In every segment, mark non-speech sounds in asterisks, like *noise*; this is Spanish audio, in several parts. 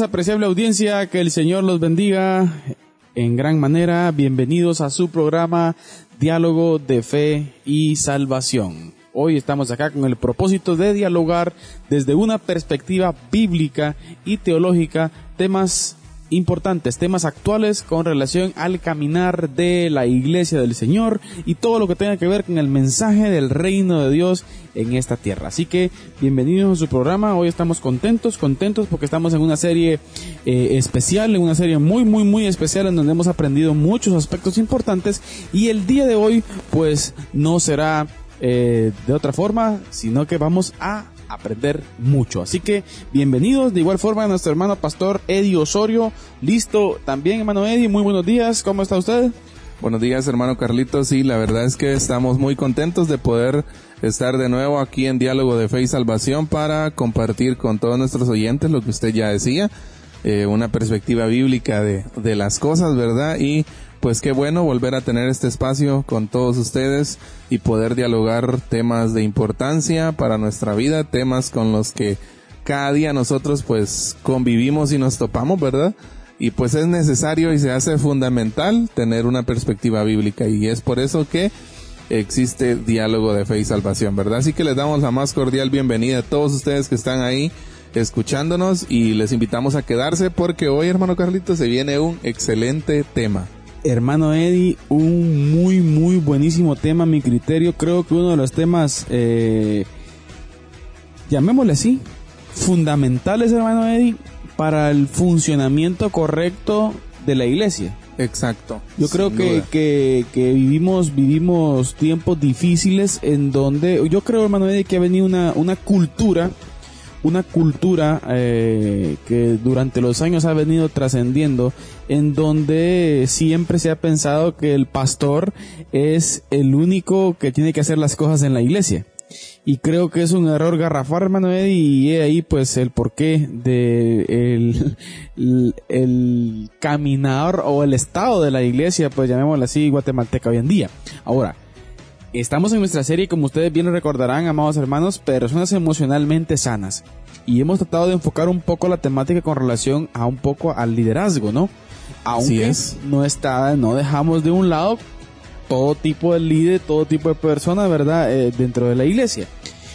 Apreciable audiencia, que el Señor los bendiga en gran manera. Bienvenidos a su programa Diálogo de Fe y Salvación. Hoy estamos acá con el propósito de dialogar desde una perspectiva bíblica y teológica temas importantes, temas actuales con relación al caminar de la iglesia del Señor y todo lo que tenga que ver con el mensaje del reino de Dios en esta tierra. Así que bienvenidos a su programa. Hoy estamos contentos, contentos porque estamos en una serie eh, especial, en una serie muy, muy, muy especial en donde hemos aprendido muchos aspectos importantes y el día de hoy pues no será eh, de otra forma, sino que vamos a aprender mucho. Así que bienvenidos de igual forma a nuestro hermano pastor Eddie Osorio. Listo también, hermano Eddie. Muy buenos días. ¿Cómo está usted? Buenos días, hermano Carlitos. Sí, la verdad es que estamos muy contentos de poder estar de nuevo aquí en Diálogo de Fe y Salvación para compartir con todos nuestros oyentes lo que usted ya decía, eh, una perspectiva bíblica de, de las cosas, ¿verdad? Y pues qué bueno volver a tener este espacio con todos ustedes y poder dialogar temas de importancia para nuestra vida, temas con los que cada día nosotros pues convivimos y nos topamos, ¿verdad? Y pues es necesario y se hace fundamental tener una perspectiva bíblica y es por eso que existe diálogo de fe y salvación, ¿verdad? Así que les damos la más cordial bienvenida a todos ustedes que están ahí escuchándonos y les invitamos a quedarse porque hoy, hermano Carlito, se viene un excelente tema hermano Eddie, un muy, muy buenísimo tema a mi criterio. Creo que uno de los temas, eh, llamémosle así, fundamentales, hermano Eddie, para el funcionamiento correcto de la iglesia. Exacto. Yo creo que, que, que, vivimos, vivimos tiempos difíciles en donde, yo creo, hermano Eddie, que ha venido una, una cultura una cultura eh, que durante los años ha venido trascendiendo en donde siempre se ha pensado que el pastor es el único que tiene que hacer las cosas en la iglesia. Y creo que es un error garrafal, hermano y ahí pues el porqué de el, el, o el estado de la iglesia, pues llamémoslo así, guatemalteca hoy en día. Ahora, Estamos en nuestra serie, como ustedes bien recordarán, amados hermanos, personas emocionalmente sanas. Y hemos tratado de enfocar un poco la temática con relación a un poco al liderazgo, ¿no? Aunque es. no está, no dejamos de un lado todo tipo de líder, todo tipo de persona, ¿verdad? Eh, dentro de la iglesia.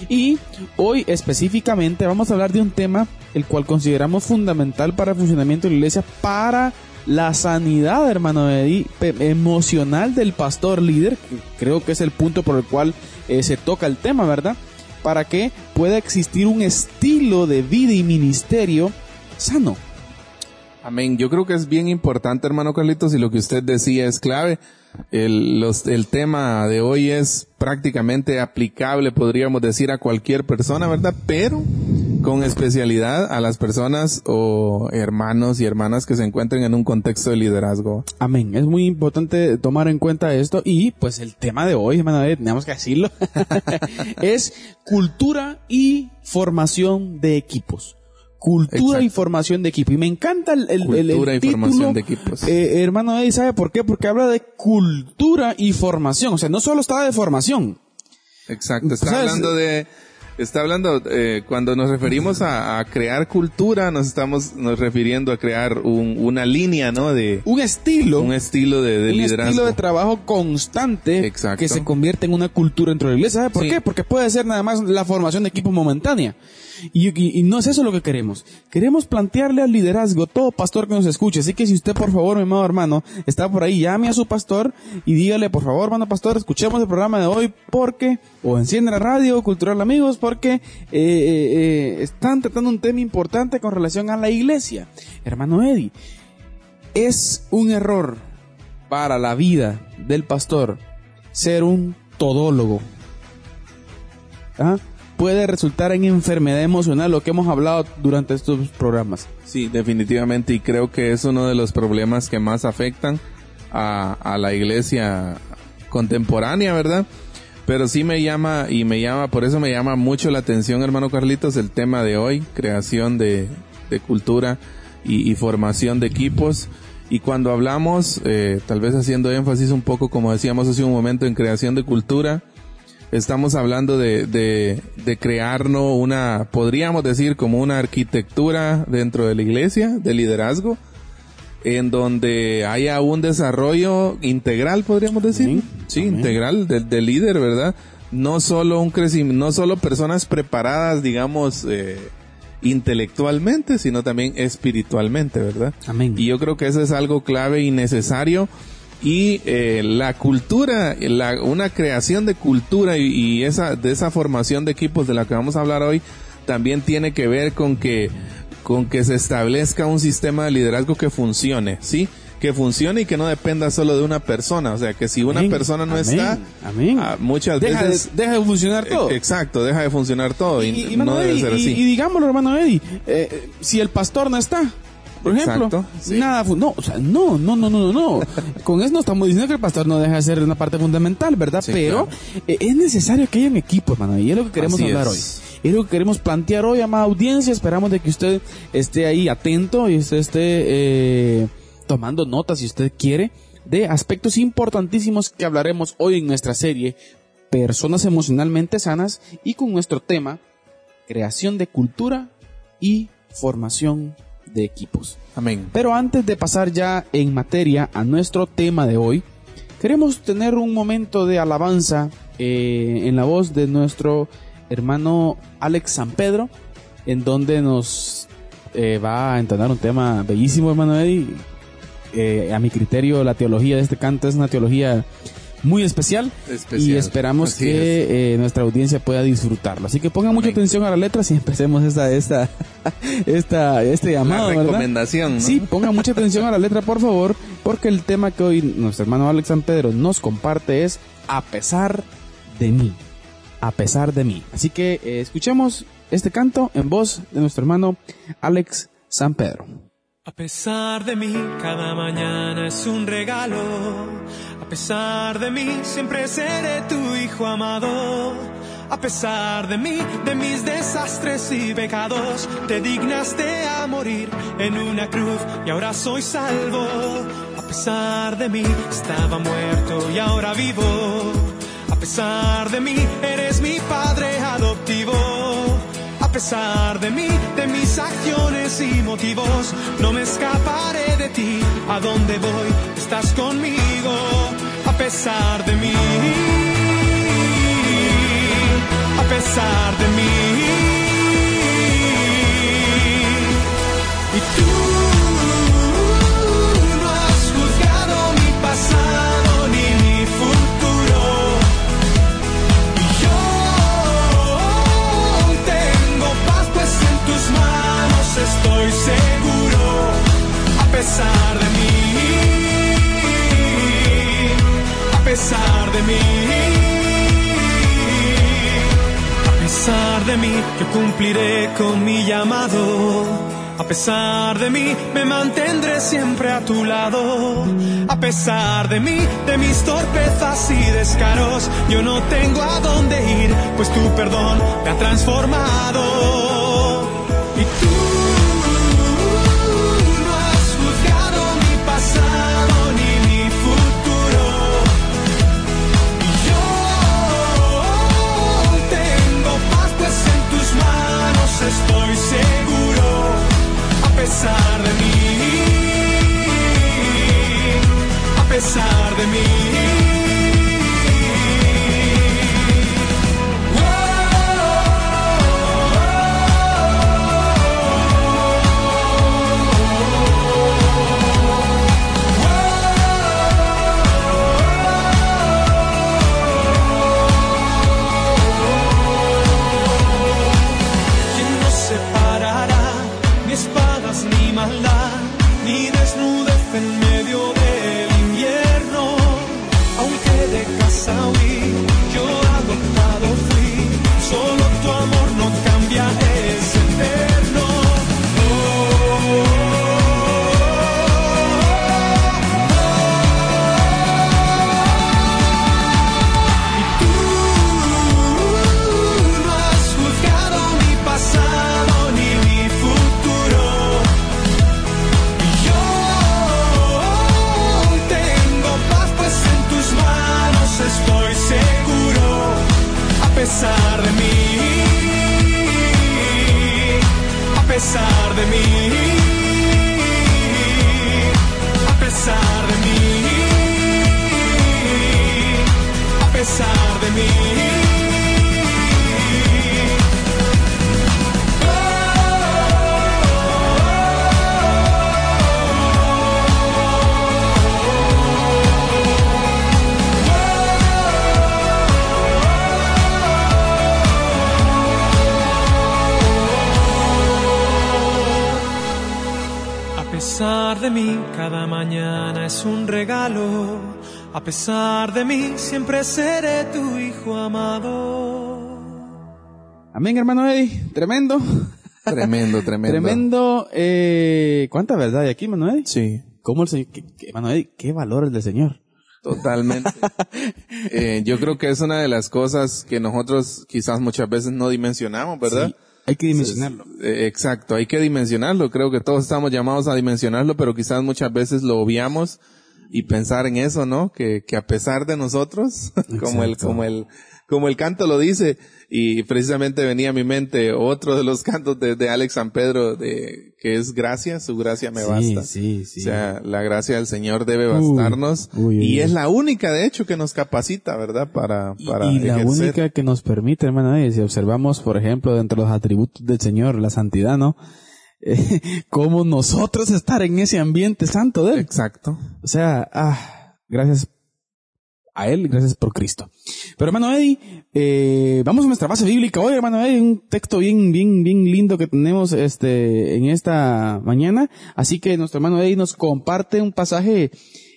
Y hoy específicamente vamos a hablar de un tema el cual consideramos fundamental para el funcionamiento de la iglesia, para la sanidad, hermano Eddie, emocional del pastor líder, creo que es el punto por el cual eh, se toca el tema, ¿verdad? Para que pueda existir un estilo de vida y ministerio sano. Amén. Yo creo que es bien importante, hermano Carlitos, y lo que usted decía es clave. El, los, el tema de hoy es prácticamente aplicable, podríamos decir, a cualquier persona, ¿verdad? Pero con especialidad a las personas o hermanos y hermanas que se encuentren en un contexto de liderazgo. Amén. Es muy importante tomar en cuenta esto y pues el tema de hoy, hermano, tenemos que decirlo, *laughs* es cultura y formación de equipos cultura y formación de equipo. Y me encanta el, el, cultura y formación de equipos. Eh, hermano, ¿sabe por qué? Porque habla de cultura y formación. O sea, no solo está de formación. Exacto, está hablando de está hablando, eh, cuando nos referimos a, crear cultura, nos estamos nos refiriendo a crear una línea, ¿no? De un estilo, un estilo de, de un estilo de trabajo constante que se convierte en una cultura dentro de la iglesia. ¿Sabe por qué? Porque puede ser nada más la formación de equipo momentánea. Y, no es eso lo que queremos. Queremos plantearle al liderazgo, todo pastor que nos escuche. Así que si usted, por favor, mi amado hermano, está por ahí, llame a su pastor y dígale, por favor, hermano pastor, escuchemos el programa de hoy porque, o enciende la radio, cultural amigos, porque eh, eh, eh, están tratando un tema importante con relación a la iglesia. Hermano Eddie, es un error para la vida del pastor ser un todólogo. ¿Ah? Puede resultar en enfermedad emocional, lo que hemos hablado durante estos programas. Sí, definitivamente, y creo que es uno de los problemas que más afectan a, la iglesia contemporánea, ¿verdad? Pero sí me llama, y me llama, por eso me llama mucho la atención, hermano Carlitos, el tema de hoy, creación de, de cultura y, y, formación de equipos. Y cuando hablamos, eh, tal vez haciendo énfasis un poco, como decíamos hace un momento, en creación de cultura, estamos hablando de, de, de crearnos una, podríamos decir, como una arquitectura dentro de la iglesia, de liderazgo, en donde haya un desarrollo integral, podríamos decir. Amén. Sí, Amén. integral del, del líder, ¿verdad? No solo un crecimiento, no solo personas preparadas, digamos, eh, intelectualmente, sino también espiritualmente, ¿verdad? Amén. Y yo creo que eso es algo clave y necesario. Y eh, la cultura, la, una creación de cultura y, y, esa, de esa formación de equipos de la que vamos a hablar hoy, también tiene que ver con que, con que se establezca un sistema de liderazgo que funcione, ¿sí? Que funcione y que no dependa solo de una persona. O sea, que si una Amén. persona no Amén. está, Amén. ah, muchas Deja, veces... de, deja de funcionar todo. Eh, Exacto, deja de funcionar todo y, y, y, no debe Eddie, ser así. y digámoslo, hermano Eddie, eh, si el pastor no está, por ejemplo, Exacto, sí. nada, no, o sea, no, no, no, no, no, no. Con eso no estamos diciendo que el pastor no deja de ser una parte fundamental, ¿verdad? Sí, Pero eh, es necesario que haya un equipo, hermano, y es lo que queremos Así hablar es. hoy. Es lo que queremos plantear hoy, amada audiencia. Esperamos de que usted esté ahí atento y usted esté eh, tomando notas, si usted quiere, de aspectos importantísimos que hablaremos hoy en nuestra serie Personas emocionalmente sanas y con nuestro tema creación de cultura y formación de equipos. Amén. Pero antes de pasar ya en materia a nuestro tema de hoy, queremos tener un momento de alabanza eh, en la voz de nuestro hermano Alex San Pedro, en donde nos eh, va a entonar un tema bellísimo, hermano Eddie. Eh, a mi criterio, la teología de este canto es una teología muy especial, Especial. y esperamos Así que eh, nuestra audiencia pueda disfrutarlo. Así que pongan mucha atención a las letras y empecemos esta, esta, *laughs* esta, este llamado, La recomendación, ¿no? Sí, pongan mucha atención a la letra, por favor, porque el tema que hoy nuestro hermano Alex San Pedro nos comparte es a pesar de mí. A pesar de mí. Así que eh, escuchemos este canto en voz de nuestro hermano Alex San Pedro. A pesar de mí, cada mañana es un regalo. Pesar de mí, siempre seré tu hijo amado. A pesar de mí, de mis desastres y pecados, te dignaste a morir en una cruz y ahora soy salvo. A pesar de mí, estaba muerto y ahora vivo. A pesar de mí, eres mi padre adoptivo. A pesar de mí, de mis acciones y motivos, no me escaparé de ti. A donde voy, estás conmigo. A pesar de mí, a pesar de mí. Estoy seguro. A pesar de mí, a pesar de mí, a pesar de mí, yo cumpliré con mi llamado. A pesar de mí, me mantendré siempre a tu lado. A pesar de mí, de mis torpezas y descaros, yo no tengo a dónde ir, pues tu perdón me ha transformado. Y tú pesar de mí, cada mañana es un regalo. A pesar de mí, siempre seré tu hijo amado. Amén, hermano Eddie. Tremendo. Tremendo, tremendo. Tremendo. Eh, ¿Cuánta verdad hay aquí, hermano Eddie? Sí. ¿Cómo el Señor, qué, qué, hermano Eddie, qué valores del Señor? Totalmente. *laughs* eh, yo creo que es una de las cosas que nosotros quizás muchas veces no dimensionamos, ¿verdad? Sí. Hay que dimensionarlo. Eh, exacto, hay que dimensionarlo. Creo que todos estamos llamados a dimensionarlo, pero quizás muchas veces lo obviamos y pensar en eso, ¿no? Que, que a pesar de nosotros, *laughs* como el, como el, como el canto lo dice, y precisamente venía a mi mente otro de los cantos de, de Alex San Pedro, de, que es gracia, su gracia me Sí, basta. sí, sí. O sea, la gracia del Señor debe bastarnos, uy, uy, y es la única, de hecho, que nos capacita, ¿verdad? Para, Y- para y la única que nos permite, hermano, Eddie, si observamos, por ejemplo, dentro de los atributos del Señor, la santidad, ¿no? *laughs* Eh, cómo nosotros estar en ese ambiente santo de Él. Exacto. O sea, ah, gracias a Él, gracias por Cristo. Pero hermano Eddie, eh, vamos a nuestra base bíblica hoy, hermano Eddie, un texto bien, bien, bien lindo que tenemos este en esta mañana. Así que nuestro hermano Eddie nos comparte un pasaje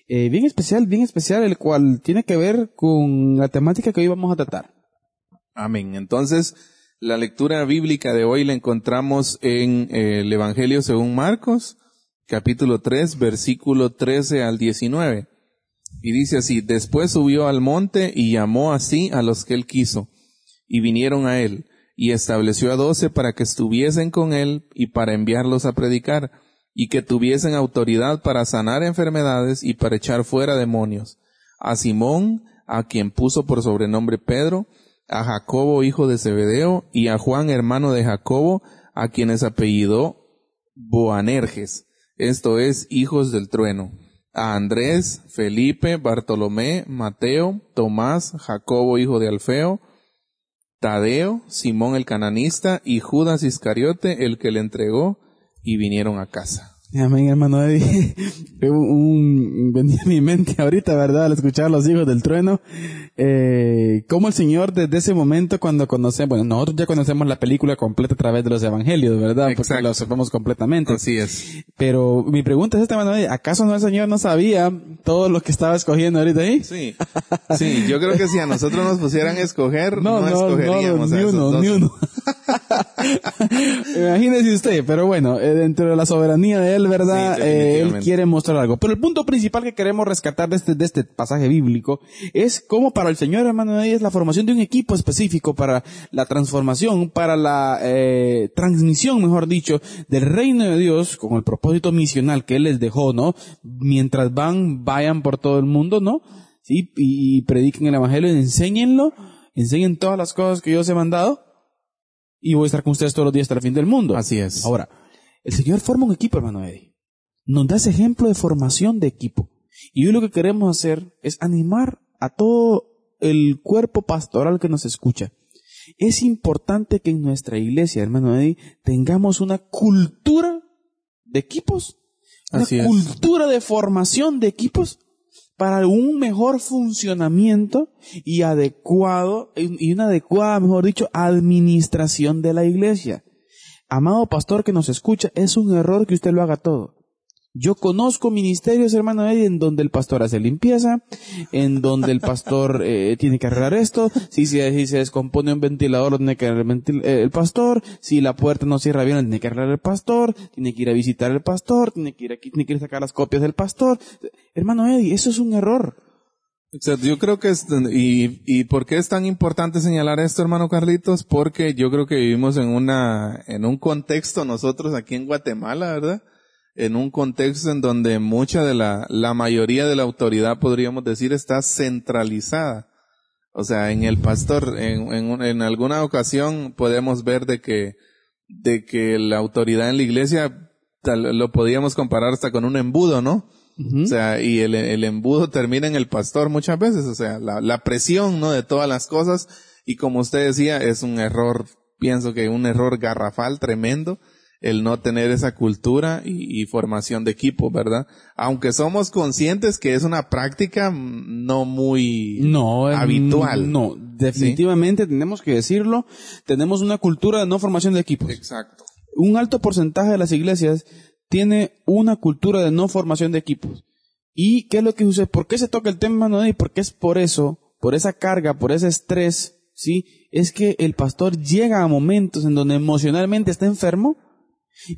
eh, bien especial, bien especial, el cual tiene que ver con la temática que hoy vamos a tratar. Amén. Entonces, la lectura bíblica de hoy la encontramos en eh, el Evangelio según Marcos, capítulo 3, versículo 13 al 19. Y dice así, después subió al monte y llamó así a los que él quiso, y vinieron a él, y estableció a doce para que estuviesen con él y para enviarlos a predicar, y que tuviesen autoridad para sanar enfermedades y para echar fuera demonios. A Simón, a quien puso por sobrenombre Pedro, a Jacobo hijo de Zebedeo y a Juan hermano de Jacobo, a quienes apellidó Boanerges, esto es, hijos del trueno, a Andrés, Felipe, Bartolomé, Mateo, Tomás, Jacobo hijo de Alfeo, Tadeo, Simón el cananista y Judas Iscariote, el que le entregó, y vinieron a casa. Amén, hermano Eddie. *laughs* Un, venía a mi mente ahorita, ¿verdad? Al escuchar a los hijos del trueno. Eh, cómo el Señor desde ese momento cuando conocemos, bueno, nosotros ya conocemos la película completa a través de los evangelios, ¿verdad? Porque Exacto. la observamos completamente. Así es. Pero mi pregunta es esta, hermano Eddie. ¿Acaso no el Señor no sabía todo lo que estaba escogiendo ahorita ahí? Sí, sí, yo creo que si a nosotros nos pusieran a escoger, no, escogeríamos ni a esos uno, dos. ni uno. *laughs* Imagínese usted, pero bueno, eh, dentro de la soberanía de él, ¿verdad? Sí, Eh, él quiere mostrar algo. Pero el punto principal que queremos rescatar de este, de este pasaje bíblico es cómo para el Señor, hermano, es la formación de un equipo específico para la transformación, para la eh, transmisión, mejor dicho, del reino de Dios con el propósito misional que Él les dejó, ¿no? Mientras van, vayan por todo el mundo, ¿no? Sí, y, y prediquen el evangelio, enséñenlo, enseñen todas las cosas que yo os he mandado y voy a estar con ustedes todos los días hasta el fin del mundo. Así es. Ahora, el Señor forma un equipo, hermano Eddie. Nos da ese ejemplo de formación de equipo. Y hoy lo que queremos hacer es animar a todo el cuerpo pastoral que nos escucha. Es importante que en nuestra iglesia, hermano Eddie, tengamos una cultura de equipos. Una Así cultura de formación de equipos para un mejor funcionamiento y adecuado, y una adecuada, mejor dicho, administración de la iglesia. Amado pastor que nos escucha, es un error que usted lo haga todo. Yo conozco ministerios, hermano Eddie, en donde el pastor hace limpieza, en donde el pastor *laughs* eh, tiene que arreglar esto, si se, descompone un ventilador, lo tiene que arreglar el eh, el pastor, si la puerta no cierra bien, lo tiene que arreglar el pastor, tiene que ir a visitar el pastor, tiene que ir aquí, tiene que ir a sacar las copias del pastor. Hermano Eddie, eso es un error. Exacto, Yo creo que es, y, y por qué es tan importante señalar esto, hermano Carlitos, porque yo creo que vivimos en una, en un contexto nosotros aquí en Guatemala, ¿verdad? En un contexto en donde mucha de la, la mayoría de la autoridad, podríamos decir, está centralizada. O sea, en el pastor, en, en, en alguna ocasión podemos ver de que, de que la autoridad en la iglesia lo podíamos comparar hasta con un embudo, ¿no? O sea, y el, el embudo termina en el pastor muchas veces, o sea, la, la presión, ¿no? De todas las cosas. Y como usted decía, es un error, pienso que un error garrafal tremendo el no tener esa cultura y, y formación de equipo, ¿verdad? Aunque somos conscientes que es una práctica mm, no muy No, eh, habitual. No, definitivamente tenemos que decirlo. Tenemos una cultura de no formación de equipos. Exacto. Un alto porcentaje de las iglesias tiene una cultura de no formación de equipos. ¿Y qué es lo que sucede? ¿Por qué se toca el tema, no? Y porque es por eso, por esa carga, por ese estrés, ¿sí? Es que el pastor llega a momentos en donde emocionalmente está enfermo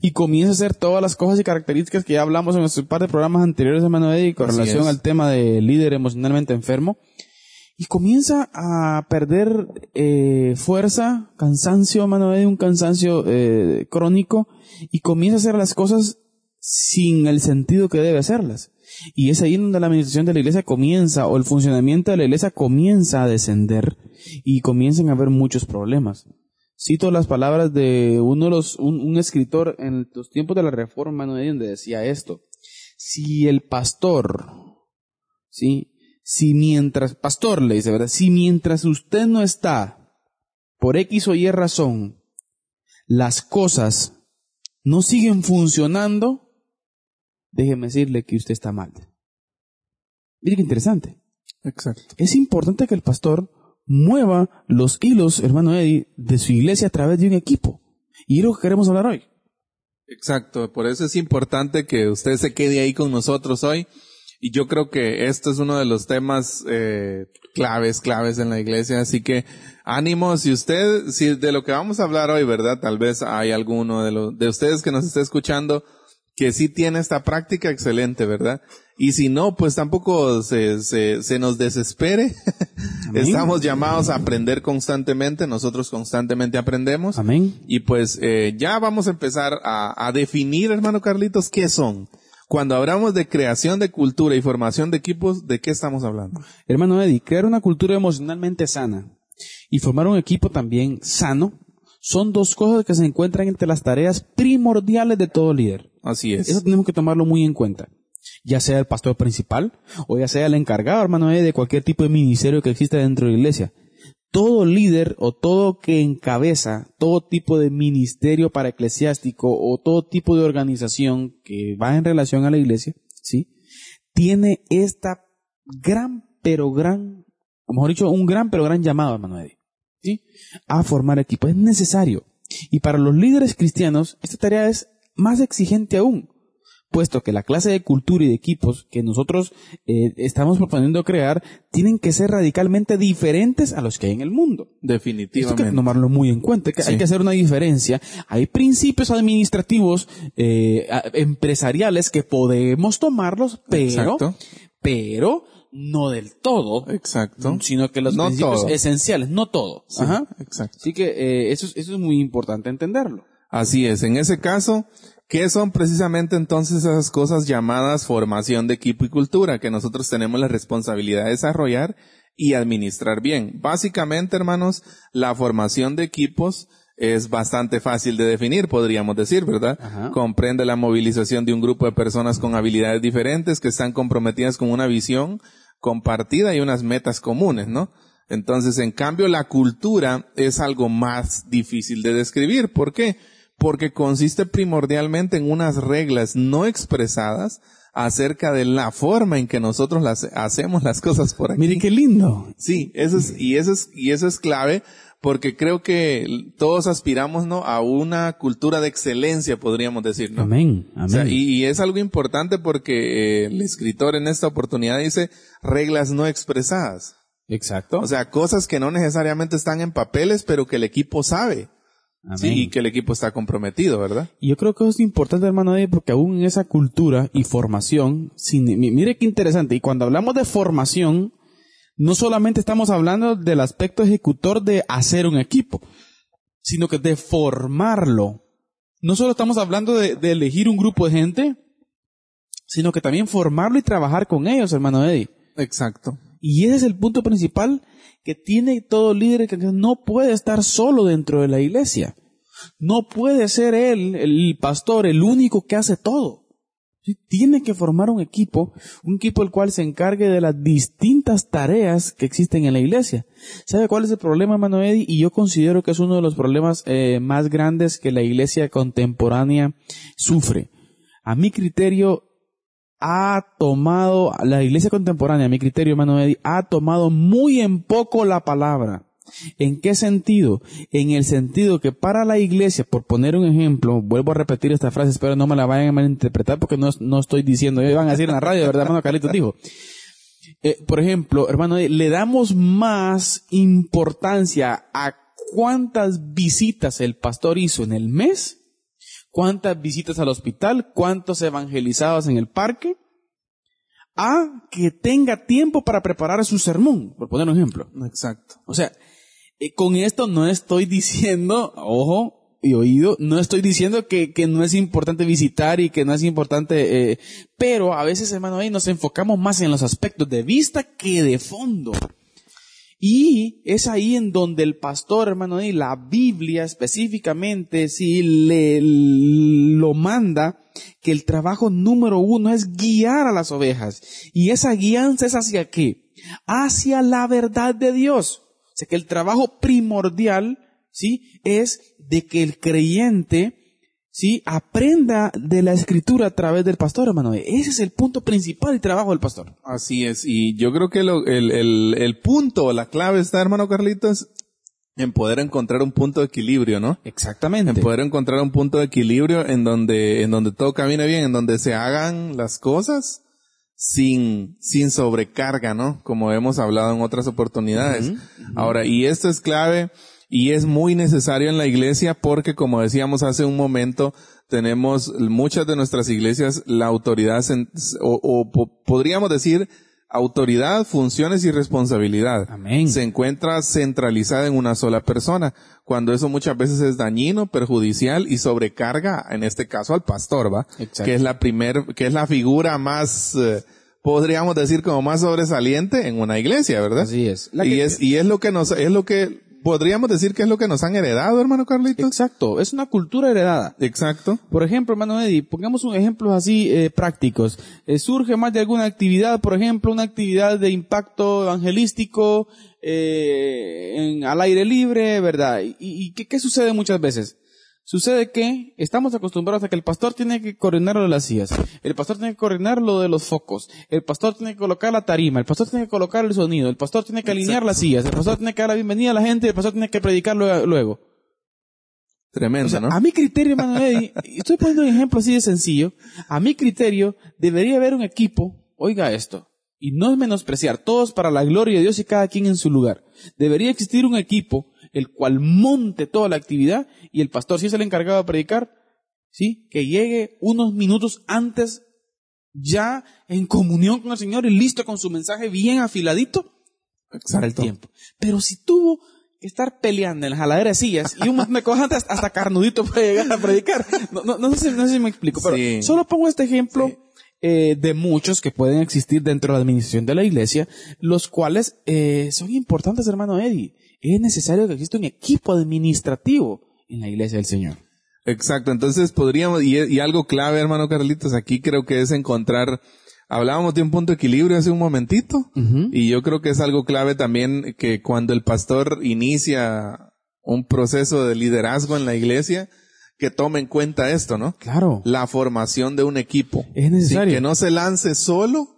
y comienza a hacer todas las cosas y características que ya hablamos en nuestros par de programas anteriores, hermano Eddie, con Así relación es. al tema de líder emocionalmente enfermo. Y comienza a perder eh, fuerza, cansancio, hermano Eddie, un cansancio eh, crónico, y comienza a hacer las cosas sin el sentido que debe hacerlas. Y es ahí donde la administración de la iglesia comienza, o el funcionamiento de la iglesia comienza a descender, y comienzan a haber muchos problemas. Cito las palabras de uno de los, un, un escritor en los tiempos de la reforma, ¿no? donde decía esto. Si el pastor, ¿sí? Si mientras, pastor le dice, ¿verdad? Si mientras usted no está, por X o Y razón, las cosas no siguen funcionando, déjeme decirle que usted está mal. Mire qué interesante. Exacto. Es importante que el pastor mueva los hilos, hermano Eddie, de su iglesia a través de un equipo. Y es lo que queremos hablar hoy. Exacto, por eso es importante que usted se quede ahí con nosotros hoy. Y yo creo que esto es uno de los temas eh, claves, claves en la iglesia. Así que ánimo, si usted, si de lo que vamos a hablar hoy, ¿verdad? Tal vez hay alguno de, los de ustedes que nos esté escuchando que sí tiene esta práctica excelente, ¿verdad? Y si no, pues tampoco se, se, se nos desespere. *laughs* Estamos llamados a aprender constantemente, nosotros constantemente aprendemos. Amén. Y pues eh, ya vamos a empezar a, a definir, hermano Carlitos, qué son. Cuando hablamos de creación de cultura y formación de equipos, ¿de qué estamos hablando? Hermano Eddie, crear una cultura emocionalmente sana y formar un equipo también sano son dos cosas que se encuentran entre las tareas primordiales de todo líder. Así es. Eso tenemos que tomarlo muy en cuenta. Ya sea el pastor principal o ya sea el encargado, hermano Eddie, de cualquier tipo de ministerio que exista dentro de la iglesia. Todo líder o todo que encabeza todo tipo de ministerio para eclesiástico o todo tipo de organización que va en relación a la iglesia, ¿sí? Tiene esta gran, pero gran, o mejor dicho, un gran, pero gran llamado, hermano Eddie, ¿sí? A formar equipo. Es necesario. Y para los líderes cristianos, esta tarea es más exigente aún, puesto que la clase de cultura y de equipos que nosotros eh, estamos proponiendo crear tienen que ser radicalmente diferentes a los que hay en el mundo. Esto hay que Definitivamente. tomarlo muy en cuenta, que hay que hacer una diferencia. Hay principios administrativos, eh, empresariales que podemos tomarlos, pero, Exacto. pero no del todo, Exacto. sino que los No principios todo. esenciales, no todo. Sí, Ajá. Exacto. Así que eh, eso, es- eso es muy importante entenderlo. Así es. En ese caso, ¿qué son precisamente entonces esas cosas llamadas formación de equipo y cultura que nosotros tenemos la responsabilidad de desarrollar y administrar bien? Básicamente, hermanos, la formación de equipos es bastante fácil de definir, podríamos decir, ¿verdad? Ajá. Comprende la movilización de un grupo de personas con habilidades diferentes que están comprometidas con una visión compartida y unas metas comunes, ¿no? Entonces, en cambio, la cultura es algo más difícil de describir. ¿Por qué? Porque consiste primordialmente en unas reglas no expresadas acerca de la forma en que nosotros las, hacemos las cosas por aquí. Mire qué lindo. Sí, eso es, y eso es, y eso es clave porque creo que todos aspiramos, ¿no? A una cultura de excelencia, podríamos decir, ¿no? Amén. Amén. O sea, y, y es algo importante porque eh, el escritor en esta oportunidad dice reglas no expresadas. Exacto. O sea, cosas que no necesariamente están en papeles, pero que el equipo sabe. Amén. Sí, y que el equipo está comprometido, ¿verdad? Y yo creo que eso es importante, hermano, Eddie, porque aún en esa cultura y formación, sin, mire qué interesante, y cuando hablamos de formación, no solamente estamos hablando del aspecto ejecutor de hacer un equipo, sino que de formarlo. No solo estamos hablando de, de elegir un grupo de gente, sino que también formarlo y trabajar con ellos, hermano Eddie. Exacto. Y ese es el punto principal que tiene todo líder que no puede estar solo dentro de la iglesia. No puede ser él, el pastor, el único que hace todo. Tiene que formar un equipo, un equipo el cual se encargue de las distintas tareas que existen en la iglesia. ¿Sabe cuál es el problema, hermano Eddie? Y yo considero que es uno de los problemas eh, más grandes que la iglesia contemporánea sufre. A mi criterio, ha tomado, la iglesia contemporánea, a mi criterio, hermano Eddie, ha tomado muy en poco la palabra. ¿En qué sentido? En el sentido que para la iglesia, por poner un ejemplo, vuelvo a repetir esta frase, espero no me la vayan a malinterpretar porque no, no estoy diciendo, van a decir en la radio, ¿verdad, hermano Carlitos? Dijo. Eh, por ejemplo, hermano, le damos más importancia a cuántas visitas el pastor hizo en el mes, cuántas visitas al hospital, cuántos evangelizados en el parque, a que tenga tiempo para preparar su sermón, por poner un ejemplo. Exacto. O sea, eh, con esto no estoy diciendo, ojo y oído, no estoy diciendo que, que no es importante visitar y que no es importante, eh, pero a veces, hermano, ahí nos enfocamos más en los aspectos de vista que de fondo. Y es ahí en donde el pastor, hermano, y la Biblia específicamente, si le lo manda, que el trabajo número uno es guiar a las ovejas. Y esa guianza es hacia qué? Hacia la verdad de Dios sea que el trabajo primordial, ¿sí? Es de que el creyente, ¿sí? Aprenda de la escritura a través del pastor, hermano. Ese es el punto principal del trabajo del pastor. Así es. Y yo creo que lo, el, el, el punto, la clave está, hermano Carlitos, en poder encontrar un punto de equilibrio, ¿no? Exactamente. En poder encontrar un punto de equilibrio en donde, en donde todo camine bien, en donde se hagan las cosas sin, sin sobrecarga, ¿no? Como hemos hablado en otras oportunidades. Ahora, y esto es clave y es muy necesario en la iglesia porque, como decíamos hace un momento, tenemos muchas de nuestras iglesias la autoridad, o, o podríamos decir, autoridad, funciones y responsabilidad. Amén. Se encuentra centralizada en una sola persona, cuando eso muchas veces es dañino, perjudicial y sobrecarga, en este caso, al pastor, ¿va? Que es la primer, que es la figura más, eh, podríamos decir como más sobresaliente en una iglesia, ¿verdad? Así es. y es, y es lo que nos, es lo que podríamos decir que es lo que nos han heredado, hermano Carlitos. Exacto, es una cultura heredada. Exacto. Por ejemplo, hermano Eddie, pongamos un ejemplos así eh, prácticos. Eh, surge más de alguna actividad, por ejemplo, una actividad de impacto evangelístico eh, en, al aire libre, ¿verdad? ¿Y, y qué, qué sucede muchas veces? Sucede que estamos acostumbrados a que el pastor tiene que coordinar lo de las sillas, el pastor tiene que coordinar lo de los focos, el pastor tiene que colocar la tarima, el pastor tiene que colocar el sonido, el pastor tiene que alinear las sillas, el pastor tiene que dar la bienvenida a la gente, el pastor tiene que predicar luego. Tremendo, ¿no? A mi criterio, hermano Eddie, estoy poniendo un ejemplo así de sencillo, a mi criterio debería haber un equipo, oiga esto, y no es menospreciar, todos para la gloria de Dios y cada quien en su lugar. Debería existir un equipo el cual monte toda la actividad y el pastor, si es el encargado de predicar, ¿sí? Que llegue unos minutos antes ya en comunión con el Señor y listo con su mensaje bien afiladito para el tiempo. Pero si tuvo que estar peleando en las jaladeras de sillas y un me antes hasta carnudito para llegar a predicar. No, no, no, sé, no sé si me explico, pero solo pongo este ejemplo eh, de muchos que pueden existir dentro de la administración de la iglesia, los cuales eh, son importantes, hermano Eddie es necesario que exista un equipo administrativo en la iglesia del Señor. Exacto, entonces podríamos, y, algo clave, hermano Carlitos, aquí creo que es encontrar, hablábamos de un punto de equilibrio hace un momentito, y yo creo que es algo clave también que cuando el pastor inicia un proceso de liderazgo en la iglesia, que tome en cuenta esto, ¿no? Claro. La formación de un equipo. Es necesario. que no se lance solo,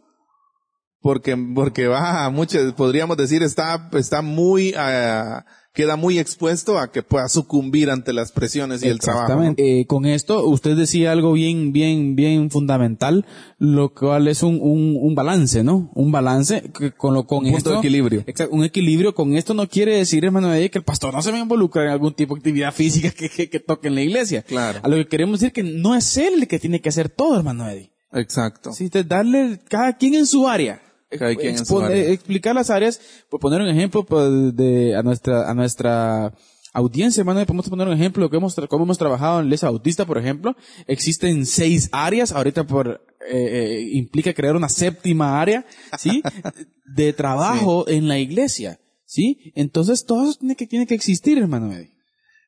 porque, porque va mucho, podríamos decir, está, está muy, uh, queda muy expuesto a que pueda sucumbir ante las presiones y el trabajo. Eh, con esto, usted decía algo bien, bien, bien fundamental, lo cual es un, un, un balance, ¿no? Un balance con lo, con un punto de equilibrio. Exacto, un equilibrio con esto no quiere decir, hermano, que el pastor no se va a involucrar en algún tipo de actividad física que, que, que toque en la iglesia. Claro. A lo que queremos decir que no es él el que tiene que hacer todo, hermano Eddie. Exacto. Sí, darle cada quien en su área explicar las áreas, por poner un ejemplo pues, de, a nuestra, a nuestra audiencia, hermano, podemos poner un ejemplo de hemos, cómo hemos trabajado en iglesia autista, por ejemplo. Existen seis áreas, ahorita por, eh, implica crear una séptima área, ¿sí? *laughs* De trabajo en la iglesia, ¿sí? Entonces todo eso tiene que, tiene que existir, hermano Eddie.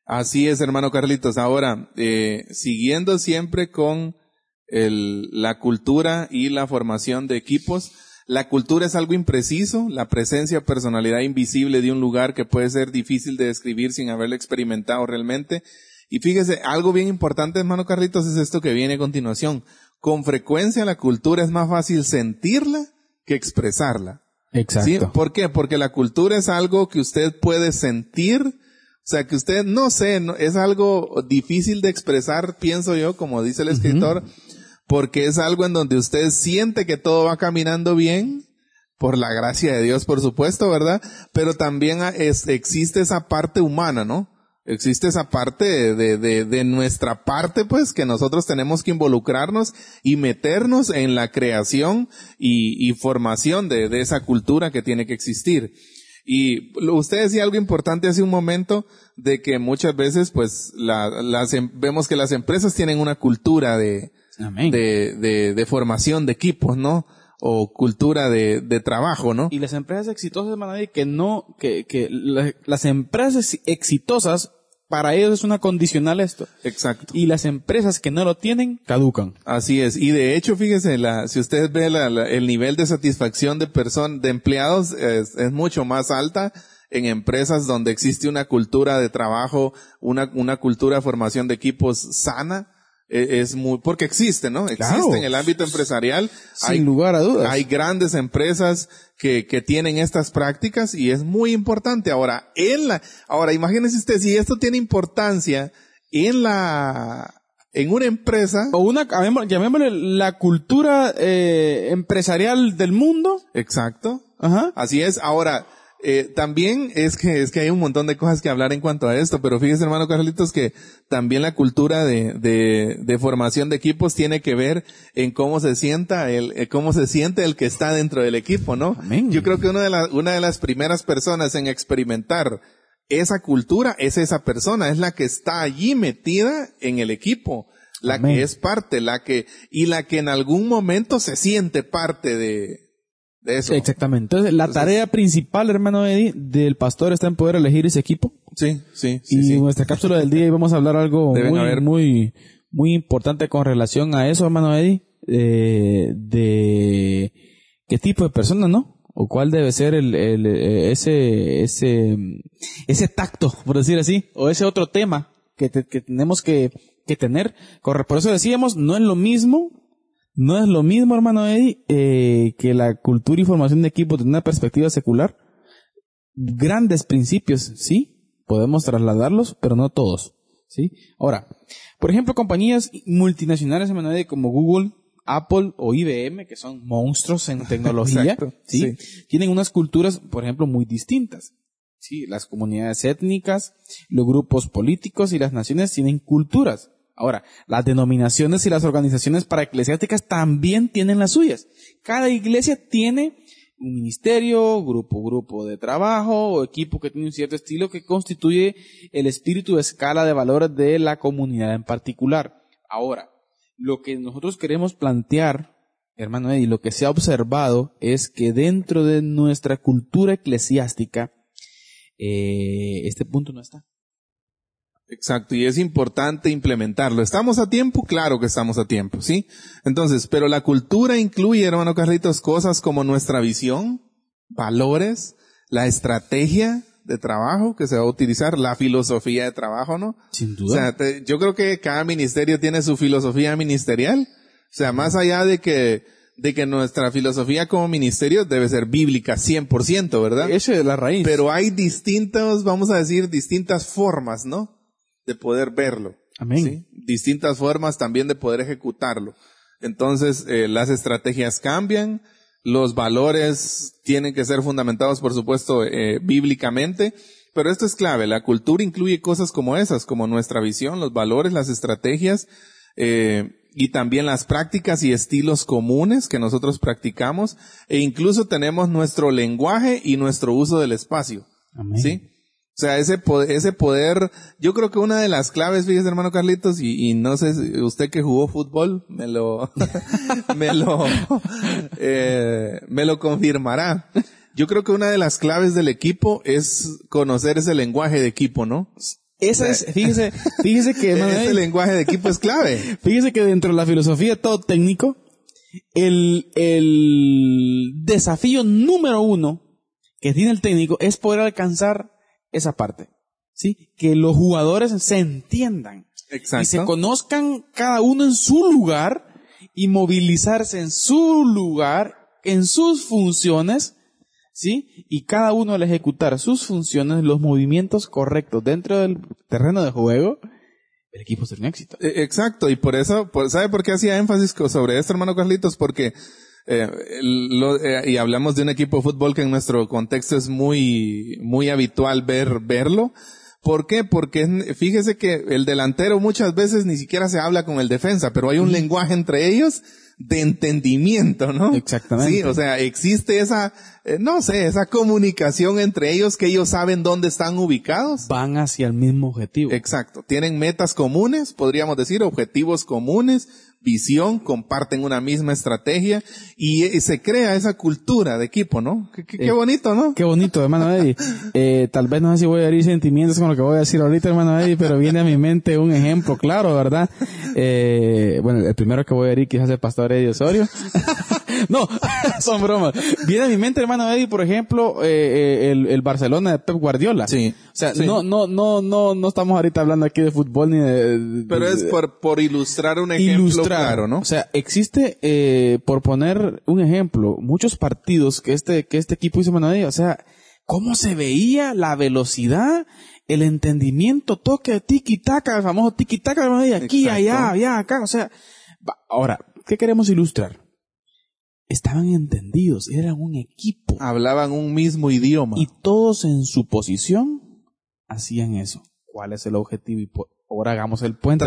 Así es, hermano Carlitos. Ahora, eh, siguiendo siempre con el, la cultura y la formación de equipos, la cultura es algo impreciso, la presencia, personalidad invisible de un lugar que puede ser difícil de describir sin haberlo experimentado realmente. Y fíjese, algo bien importante, hermano Carlitos, es esto que viene a continuación. Con frecuencia la cultura es más fácil sentirla que expresarla. Exacto. ¿Por qué? Porque la cultura es algo que usted puede sentir, o sea, que usted, no sé, es algo difícil de expresar, pienso yo, como dice el escritor, porque es algo en donde usted siente que todo va caminando bien, por la gracia de Dios, por supuesto, ¿verdad? Pero también existe esa parte humana, ¿no? Existe esa parte de, de, nuestra parte, pues, que nosotros tenemos que involucrarnos y meternos en la creación y, formación de, de, esa cultura que tiene que existir. Y usted decía algo importante hace un momento de que muchas veces, pues, la, em, vemos que las empresas tienen una cultura de, de, de, de, formación de equipos, ¿no? O cultura de, de trabajo, ¿no? Y las empresas exitosas, hermano, que no, que, que las empresas exitosas, para ellos es una condicional esto. Exacto. Y las empresas que no lo tienen, caducan. Así es. Y de hecho, fíjese, la, si usted ve la, el nivel de satisfacción de personas, de empleados, es, es mucho más alta en empresas donde existe una cultura de trabajo, una, una cultura de formación de equipos sana, es muy, porque existe, ¿no? Existe en el ámbito empresarial. Sin hay, lugar a dudas. Hay grandes empresas que, que tienen estas prácticas y es muy importante. Ahora, en la, ahora imagínese usted si esto tiene importancia en la, en una empresa. O una, llamémosle la cultura eh, empresarial del mundo. Exacto. Ajá. Así es. Ahora, eh, también es que, es que hay un montón de cosas que hablar en cuanto a esto, pero fíjese hermano Carlitos que también la cultura de, de, de formación de equipos tiene que ver en cómo se sienta el, eh, cómo se siente el que está dentro del equipo, ¿no? Yo creo que una de, las una de las primeras personas en experimentar esa cultura es esa persona, es la que está allí metida en el equipo, la que es parte, la que, y la que en algún momento se siente parte de, eso. Exactamente. Entonces, la tarea principal, hermano Eddie, del pastor está en poder elegir ese equipo. Sí, sí. y en nuestra cápsula del día vamos a hablar algo muy, muy, muy importante con relación a eso, hermano Eddie, eh, de qué tipo de persona, ¿no? O cuál debe ser el, el, ese, ese, ese tacto, por decir así, o ese otro tema que, que tenemos que, que tener. Por eso decíamos, no es lo mismo no es lo mismo, hermano Eddie, eh, que la cultura y formación de equipo desde una perspectiva secular. Grandes principios, sí, podemos trasladarlos, pero no todos, sí. Ahora, por ejemplo, compañías multinacionales, hermano Eddie, como Google, Apple o IBM, que son monstruos en *laughs* tecnología, ¿sí? tienen unas culturas, por ejemplo, muy distintas. Sí, las comunidades étnicas, los grupos políticos y las naciones tienen culturas. Ahora, las denominaciones y las organizaciones para eclesiásticas también tienen las suyas. Cada iglesia tiene un ministerio, grupo, grupo de trabajo o equipo que tiene un cierto estilo que constituye el espíritu de escala de valores de la comunidad en particular. Ahora, lo que nosotros queremos plantear, hermano Eddie, lo que se ha observado es que dentro de nuestra cultura eclesiástica, eh, este punto no está. Exacto, y es importante implementarlo. ¿Estamos a tiempo? Claro que estamos a tiempo, ¿sí? Entonces, pero la cultura incluye, hermano Carlitos, cosas como nuestra visión, valores, la estrategia de trabajo que se va a utilizar, la filosofía de trabajo, ¿no? Sin duda. O sea, yo creo que cada ministerio tiene su filosofía ministerial. O sea, más allá de que, de que nuestra filosofía como ministerio debe ser bíblica 100%, ¿verdad? Esa es la raíz. Pero hay distintos, vamos a decir, distintas formas, ¿no? De poder verlo. Amén. Distintas formas también de poder ejecutarlo. Entonces, eh, las estrategias cambian, los valores tienen que ser fundamentados, por supuesto, eh, bíblicamente, pero esto es clave. La cultura incluye cosas como esas, como nuestra visión, los valores, las estrategias, eh, y también las prácticas y estilos comunes que nosotros practicamos, e incluso tenemos nuestro lenguaje y nuestro uso del espacio. Amén. ¿Sí? O sea, ese poder, ese poder, yo creo que una de las claves, fíjese hermano Carlitos, y, y no sé, si usted que jugó fútbol, me lo, *laughs* me lo, *laughs* eh, me lo confirmará. Yo creo que una de las claves del equipo es conocer ese lenguaje de equipo, ¿no? Esa es, fíjese, fíjese que *laughs* Ese Eddie, lenguaje de equipo es clave. Fíjese que dentro de la filosofía todo técnico, el, el desafío número uno que tiene el técnico es poder alcanzar esa parte. ¿Sí? Que los jugadores se entiendan y se Exacto. conozcan cada uno en su lugar y movilizarse en su lugar, en sus funciones, ¿sí? Y cada uno al ejecutar sus funciones, los movimientos correctos dentro del terreno de juego, el equipo será un éxito. Eh, Exacto, y por eso, por- ¿sabe por qué hacía énfasis sobre esto, hermano Carlitos? Porque, eh, lo- eh, y hablamos de un equipo de fútbol que en nuestro contexto es muy, muy habitual ver, verlo. ¿Por qué? Porque es- fíjese que el delantero muchas veces ni siquiera se habla con el defensa, pero hay un lenguaje entre ellos de entendimiento, ¿no? Exactamente. Sí, o sea, existe esa, eh, no sé, esa comunicación entre ellos que ellos saben dónde están ubicados. Van hacia el mismo objetivo. Exacto. Tienen metas comunes, podríamos decir, objetivos comunes, visión, comparten una misma estrategia y, se crea esa cultura de equipo, ¿no? Qué, qué- qué Eh, bonito, ¿no? Qué bonito, hermano Eddie. *laughs* Eh, tal vez no sé si voy a herir sentimientos con lo que voy a decir ahorita, hermano Eddie, pero viene a mi mente un ejemplo claro, ¿verdad? Eh, bueno, el primero que voy a herir quizás el pastor Eddie Osorio. *laughs* no, *laughs* son bromas. Viene a mi mente, hermano Eddie, por ejemplo, eh, eh, el, el Barcelona de Pep Guardiola. Sí. O sea, Sí. no, no, no, no, no estamos ahorita hablando aquí de fútbol ni de... Pero es de- por, por ilustrar un ejemplo ilustrar. claro, ¿no? O sea, existe, eh, por poner un ejemplo, muchos partidos que este, que este equipo hizo Manadilla, o sea, cómo se veía la velocidad, el entendimiento, toque, tiki-taka, el famoso tiki-taka de Manadilla, aquí, Exacto. allá, allá, acá, o sea, ahora, ¿qué queremos ilustrar? Estaban entendidos, eran un equipo. Hablaban un mismo idioma. Y todos en su posición hacían eso. ¿Cuál es el objetivo? Y po- ahora hagamos el puente.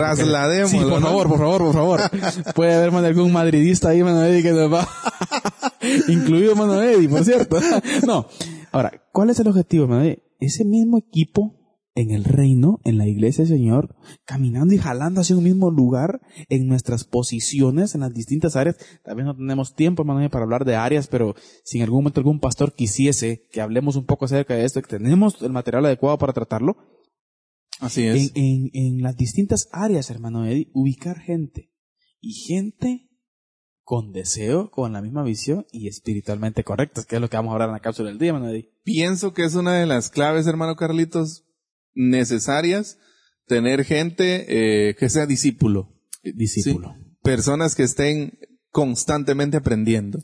Sí, por favor, por favor, por favor. *laughs* Puede haber man, algún madridista ahí, Eddie, que nos va. *laughs* Incluido Eddie, por cierto. *laughs* no. Ahora, ¿cuál es el objetivo, Eddie? Ese mismo equipo en el reino, en la iglesia del Señor, caminando y jalando hacia un mismo lugar, en nuestras posiciones, en las distintas áreas. Tal vez no tenemos tiempo, hermano, para hablar de áreas, pero si en algún momento algún pastor quisiese que hablemos un poco acerca de esto, que tenemos el material adecuado para tratarlo, Así en, es. en, en las distintas áreas, hermano Eddie, ubicar gente. Y gente con deseo, con la misma visión y espiritualmente correctas, que es lo que vamos a hablar en la cápsula del día, hermano Eddie. Pienso que es una de las claves, hermano Carlitos, necesarias, tener gente eh, que sea discípulo. Discípulo. Sí. Personas que estén constantemente aprendiendo.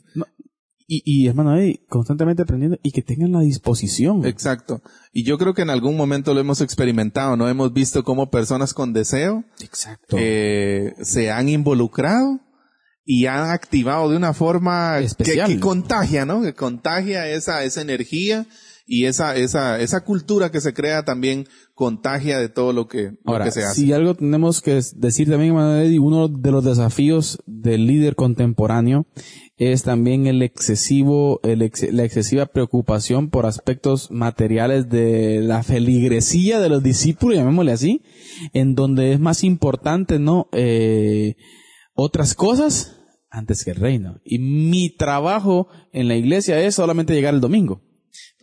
Y, y, hermano Eddie, constantemente aprendiendo y que tengan la disposición. Exacto. Y yo creo que en algún momento lo hemos experimentado, ¿no? Hemos visto cómo personas con deseo Exacto. eh, se han involucrado y han activado de una forma que, Especial. que contagia, ¿no? Que contagia esa, esa energía y esa, esa, esa cultura que se crea también contagia de todo lo que, lo Ahora, que se hace. si algo tenemos que decir también, Eddie, uno de los desafíos del líder contemporáneo es también el excesivo, el ex- la excesiva preocupación por aspectos materiales de la feligresía de los discípulos, llamémosle así, en donde es más importante, ¿no? Eh, otras cosas antes que el reino. Y mi trabajo en la iglesia es solamente llegar el domingo.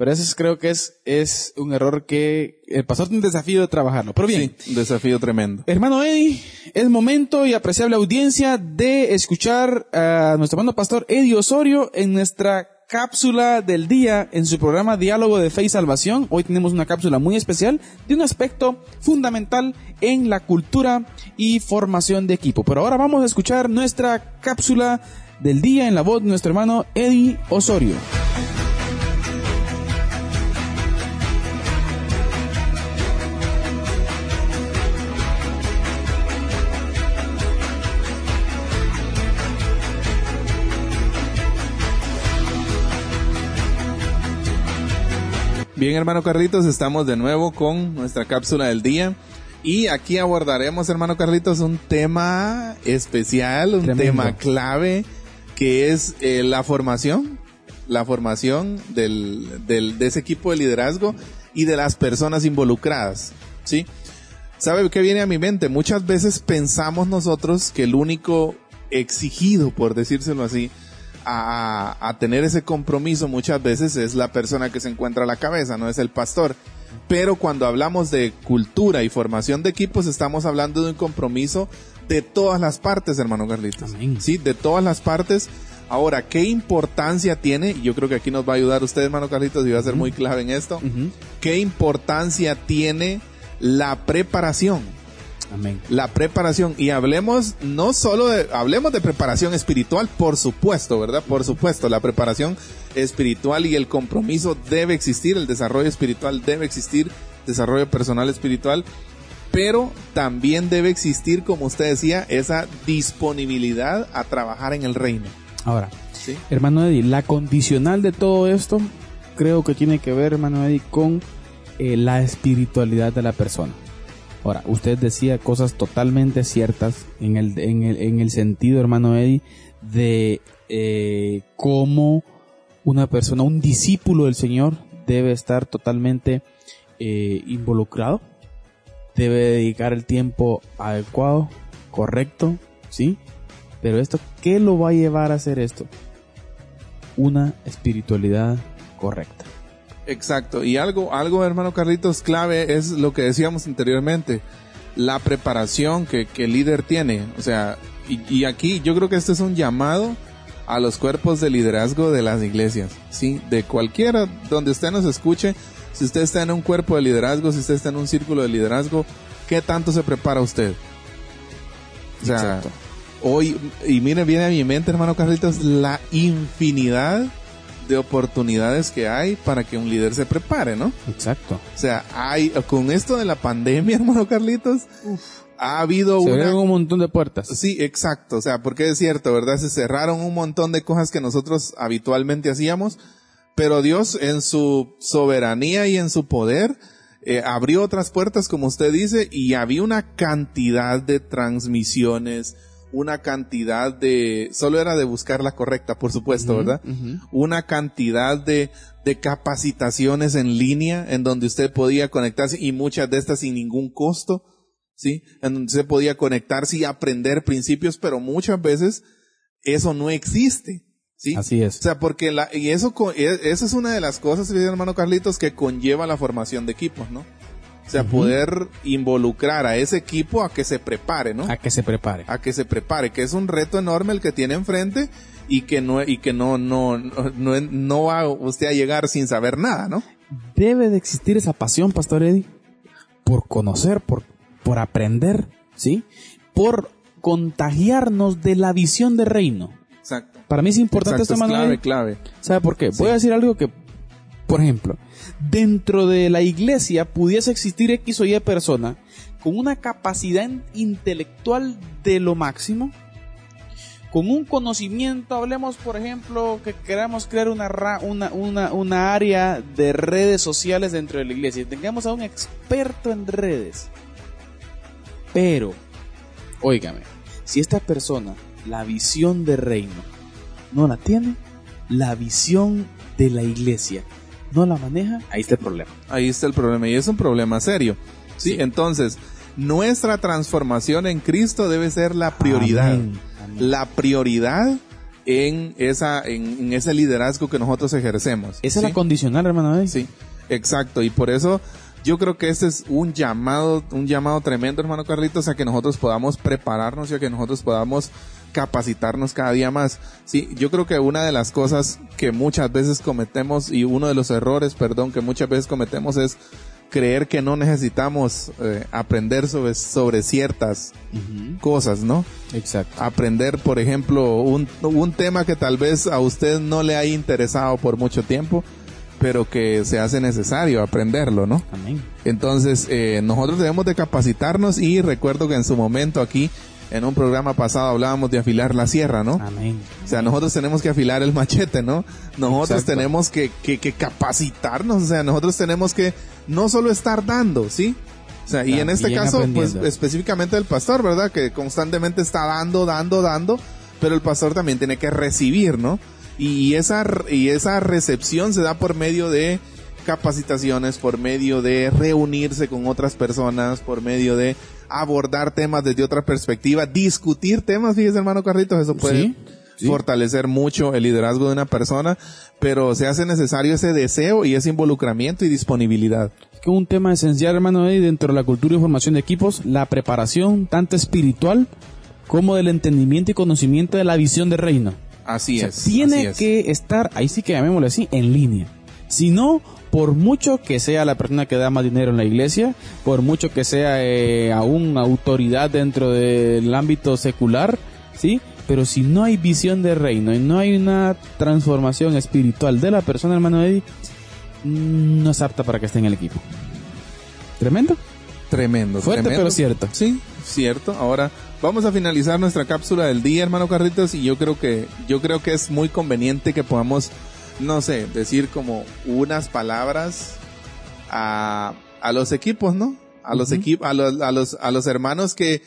Pero eso es- creo que es, es un error que el pastor tiene un desafío de trabajarlo. Pero bien, Sí, un desafío tremendo. Hermano Eddie, es momento y apreciable audiencia de escuchar a nuestro hermano pastor Eddie Osorio en nuestra cápsula del día en su programa Diálogo de Fe y Salvación. Hoy tenemos una cápsula muy especial de un aspecto fundamental en la cultura y formación de equipo. Pero ahora vamos a escuchar nuestra cápsula del día en la voz de nuestro hermano Eddie Osorio. Bien, hermano Carlitos, estamos de nuevo con nuestra cápsula del día. Y aquí abordaremos, hermano Carlitos, un tema especial, un Tremendo. tema clave, que es eh, la formación, la formación del, del, de ese equipo de liderazgo y de las personas involucradas, ¿sí? ¿Sabe qué viene a mi mente? Muchas veces pensamos nosotros que el único exigido, por decírselo así, a, a, tener ese compromiso muchas veces es la persona que se encuentra a la cabeza, no es el pastor. Pero cuando hablamos de cultura y formación de equipos, estamos hablando de un compromiso de todas las partes, hermano Carlitos. Sí, de todas las partes. Ahora, ¿qué importancia tiene? Yo creo que aquí nos va a ayudar usted, hermano Carlitos, y va a ser muy clave en esto. ¿Qué importancia tiene la preparación? Amén. La preparación. Y hablemos no solo de, hablemos de preparación espiritual, por supuesto, ¿verdad? Por supuesto, la preparación espiritual y el compromiso debe existir, el desarrollo espiritual debe existir, desarrollo personal espiritual, pero también debe existir, como usted decía, esa disponibilidad a trabajar en el reino. Ahora, hermano Eddie, la condicional de todo esto creo que tiene que ver, hermano Eddie, con eh, la espiritualidad de la persona. Ahora, usted decía cosas totalmente ciertas en el, en el, en el sentido, hermano Eddie, de eh, cómo una persona, un discípulo del Señor, debe estar totalmente eh, involucrado, debe dedicar el tiempo adecuado, correcto, ¿sí? Pero esto, ¿qué lo va a llevar a hacer esto? Una espiritualidad correcta. Exacto. Y algo, algo, hermano Carlitos, clave es lo que decíamos anteriormente. La preparación que, el líder tiene. O sea, y, y, aquí yo creo que este es un llamado a los cuerpos de liderazgo de las iglesias. Sí, de cualquiera donde usted nos escuche. Si usted está en un cuerpo de liderazgo, si usted está en un círculo de liderazgo, ¿qué tanto se prepara usted? O sea, hoy, y mire, viene a mi mente, hermano Carlitos, la infinidad de oportunidades que hay para que un líder se prepare, ¿no? Exacto. O sea, hay, con esto de la pandemia, *laughs* hermano Carlitos, ha habido se un montón de puertas. Sí, exacto. O sea, porque es cierto, ¿verdad? Se cerraron un montón de cosas que nosotros habitualmente hacíamos, pero Dios en su soberanía y en su poder, eh, abrió otras puertas, como usted dice, y había una cantidad de transmisiones, una cantidad de, solo era de buscar la correcta, por supuesto, ¿verdad? Una cantidad de, de capacitaciones en línea en donde usted podía conectarse y muchas de estas sin ningún costo, ¿sí? En donde se podía conectarse y aprender principios, pero muchas veces eso no existe. ¿Sí? Así es. O sea, porque la, y eso, e, esa es una de las cosas, hermano Carlitos, que conlleva la formación de equipos, ¿no? O sea, poder involucrar a ese equipo a que se prepare, ¿no? A que se prepare. A que se prepare, que es un reto enorme el que tiene enfrente y que no, y que no, no, no, no va usted a llegar sin saber nada, ¿no? Debe de existir esa pasión, Pastor Eddie, por conocer, por, por aprender, ¿sí? Por contagiarnos de la visión de reino. Exacto. Para mí es importante Exacto, esta es clave, clave. ¿Sabe por qué? Voy a decir algo que, por ejemplo, dentro de la iglesia pudiese existir X o Y persona con una capacidad intelectual de lo máximo, con un conocimiento, hablemos por ejemplo que queramos crear una, una, una, una área de redes sociales dentro de la iglesia tengamos a un experto en redes. Pero, óigame, si esta persona, la visión de reino, no la tiene, la visión de la iglesia no la maneja, ahí está el problema. Ahí está el problema y es un problema serio. Sí, entonces, nuestra transformación en Cristo debe ser la prioridad. La prioridad en esa en, ese liderazgo que nosotros ejercemos. Esa es la condicional, hermano. Sí, exacto. Y por eso yo creo que este es un llamado, un llamado tremendo, hermano Carlitos, a que nosotros podamos prepararnos y a que nosotros podamos capacitarnos cada día más. Sí, yo creo que una de las cosas que muchas veces cometemos y uno de los errores, perdón, que muchas veces cometemos es creer que no necesitamos eh, aprender sobre, sobre ciertas cosas, ¿no? Exacto. Aprender, por ejemplo, un, un tema que tal vez a usted no le haya interesado por mucho tiempo, pero que se hace necesario aprenderlo, ¿no? Amén. Entonces, eh, nosotros debemos de capacitarnos y recuerdo que en su momento aquí en un programa pasado hablábamos de afilar la sierra, ¿no? Amén. O sea, nosotros tenemos que afilar el machete, ¿no? Nosotros tenemos que, que, que, capacitarnos, o sea, nosotros tenemos que no solo estar dando, ¿sí? O sea, y en este caso, pues específicamente el pastor, ¿verdad? Que constantemente está dando, dando, dando, pero el pastor también tiene que recibir, ¿no? Y esa, y esa recepción se da por medio de capacitaciones, por medio de reunirse con otras personas, por medio de abordar temas desde otra perspectiva, discutir temas, fíjese hermano Carlitos, eso puede fortalecer mucho el liderazgo de una persona, pero se hace necesario ese deseo y ese involucramiento y disponibilidad. Que un tema esencial, hermano, dentro de la cultura y formación de equipos, la preparación tanto espiritual como del entendimiento y conocimiento de la visión de reino. Así es. Tiene que estar, ahí sí que llamémoslo así, en línea. Si no, por mucho que sea la persona que da más dinero en la iglesia, por mucho que sea eh, aún autoridad dentro del ámbito secular, ¿sí? Pero si no hay visión de reino y no hay una transformación espiritual de la persona, hermano Eddie, mm, no es apta para que esté en el equipo. Tremendo. Tremendo. Fuerte, pero cierto. Sí, cierto. Ahora vamos a finalizar nuestra cápsula del día, hermano Carritos, y yo creo que yo creo que es muy conveniente que podamos no sé, decir como unas palabras a, a los equipos, ¿no? A los equipos, a los, a los, a los hermanos que,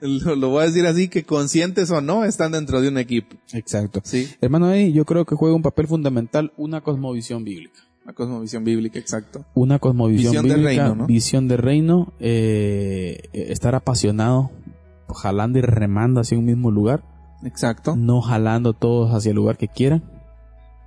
lo, voy a decir así, que conscientes o no están dentro de un equipo. Exacto. Sí. Hermano, ahí yo creo que juega un papel fundamental una cosmovisión bíblica. Una cosmovisión bíblica, exacto. Una cosmovisión visión bíblica, de reino, ¿no? visión de reino, eh, estar apasionado, jalando y remando hacia un mismo lugar. Exacto. No jalando todos hacia el lugar que quieran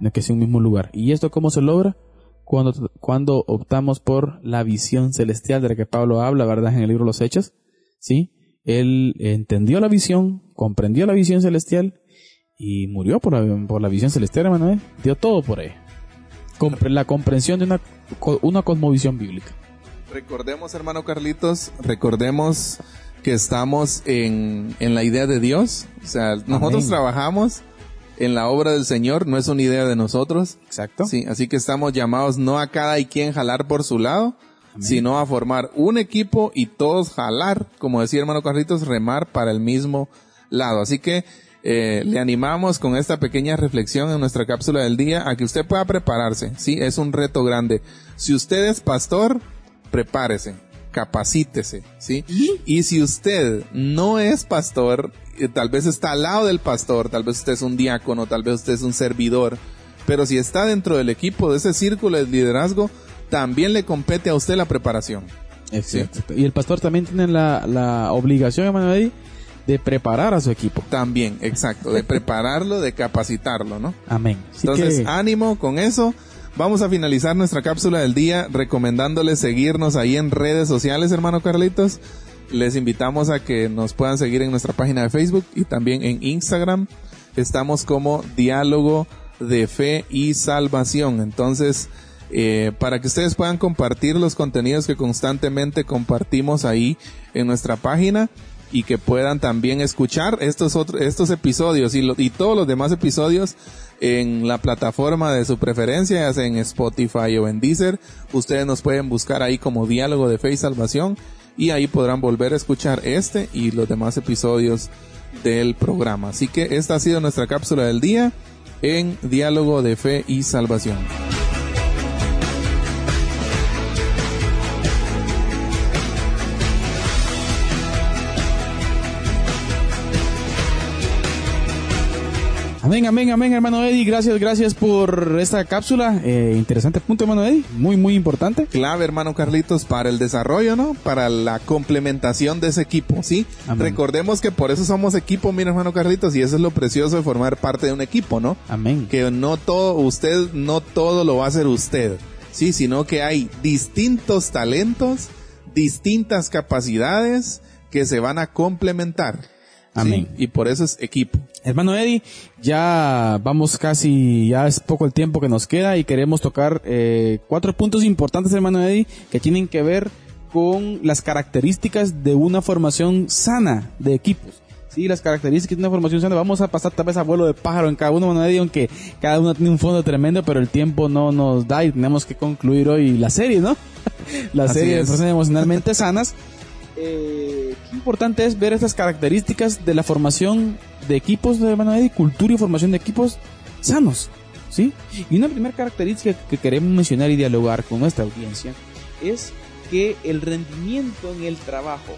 que sea un mismo lugar. ¿Y esto cómo se logra? Cuando, cuando optamos por la visión celestial de la que Pablo habla, ¿verdad? En el libro Los Hechos, ¿sí? Él entendió la visión, comprendió la visión celestial y murió por la, por la visión celestial, hermano. Dio todo por ella. la comprensión de una, una cosmovisión bíblica. Recordemos, hermano Carlitos, recordemos que estamos en, en la idea de Dios. O sea, nosotros trabajamos en la obra del Señor, no es una idea de nosotros. Exacto. Sí, así que estamos llamados no a cada y quien jalar por su lado, sino a formar un equipo y todos jalar, como decía hermano Carlitos, remar para el mismo lado. Así que eh, le animamos con esta pequeña reflexión en nuestra cápsula del día a que usted pueda prepararse. Sí, es un reto grande. Si usted es pastor, prepárese, capacítese, ¿sí? Y si usted no es pastor tal vez está al lado del pastor, tal vez usted es un diácono, tal vez usted es un servidor, pero si está dentro del equipo de ese círculo de liderazgo, también le compete a usted la preparación. Y el pastor también tiene la, la obligación, Emanuel, de preparar a su equipo. También, exacto, de *laughs* prepararlo, de capacitarlo, ¿no? Amén. Entonces, ánimo con eso. Vamos a finalizar nuestra cápsula del día recomendándole seguirnos ahí en redes sociales, hermano Carlitos les invitamos a que nos puedan seguir en nuestra página de Facebook y también en Instagram. Estamos como Diálogo de Fe y Salvación. Entonces, eh, para que ustedes puedan compartir los contenidos que constantemente compartimos ahí en nuestra página y que puedan también escuchar estos otros estos episodios y, y todos los demás episodios en la plataforma de su preferencia, ya sea en Spotify o en Deezer. Ustedes nos pueden buscar ahí como Diálogo de Fe y Salvación y ahí podrán volver a escuchar este y los demás episodios del programa. Así que esta ha sido nuestra cápsula del día en Diálogo de Fe y Salvación. Amén, amén, amén, hermano Eddie. Gracias, gracias por esta cápsula. Eh, interesante punto, hermano Eddie. Muy, muy importante. Clave, hermano Carlitos, para el desarrollo, ¿no? Para la complementación de ese equipo, ¿sí? Recordemos que por eso somos equipo, mira, hermano Carlitos, y eso es lo precioso de formar parte de un equipo, ¿no? Amén. Que no todo, usted, no todo lo va a hacer usted, ¿sí? Sino que hay distintos talentos, distintas capacidades que se van a complementar. Amén. Y por eso es equipo. Hermano Eddie, ya vamos casi, ya es poco el tiempo que nos queda y queremos tocar eh, cuatro puntos importantes, hermano Eddie, que tienen que ver con las características de una formación sana de equipos. Sí, las características de una formación sana. Vamos a pasar tal vez a vuelo de pájaro en cada uno, hermano Eddie, aunque cada uno tiene un fondo tremendo, pero el tiempo no nos da y tenemos que concluir hoy la serie, ¿no? *laughs* la serie de personas emocionalmente sanas. Eh, qué importante es ver estas características de la formación de equipos de de cultura y formación de equipos sanos. ¿sí? Y una primera característica que queremos mencionar y dialogar con nuestra audiencia es que el rendimiento en el trabajo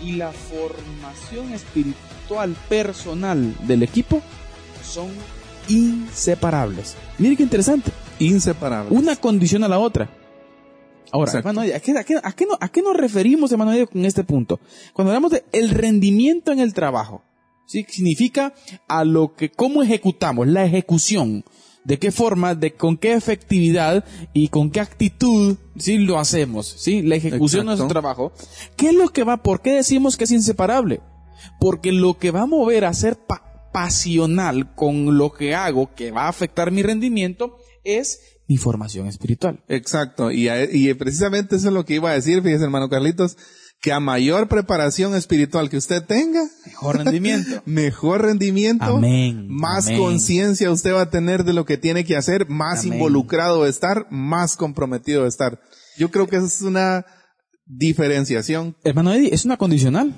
y la formación espiritual personal del equipo son inseparables. Mire qué interesante. inseparables. Una condiciona a la otra. Ahora, hermano, ¿a qué, a, qué, a, qué, no- a qué nos referimos, hermano, con este punto? Cuando hablamos de el rendimiento en el trabajo, ¿sí? Significa a lo que, cómo ejecutamos, la ejecución, de qué forma, de con qué efectividad y con qué actitud, ¿sí? Lo hacemos, ¿sí? La ejecución de nuestro trabajo. ¿Qué es lo que va, por qué decimos que es inseparable? Porque lo que va a mover a ser pa- pasional con lo que hago, que va a afectar mi rendimiento, es mi formación espiritual. Exacto, y, y precisamente eso es lo que iba a decir, fíjese hermano Carlitos, que a mayor preparación espiritual que usted tenga, Mejor rendimiento. *laughs* mejor rendimiento, Amén, más conciencia usted va a tener de lo que tiene que hacer, más Amén. involucrado estar, más comprometido estar. Yo creo que esa es una diferenciación Hermano Eddie, es una condicional.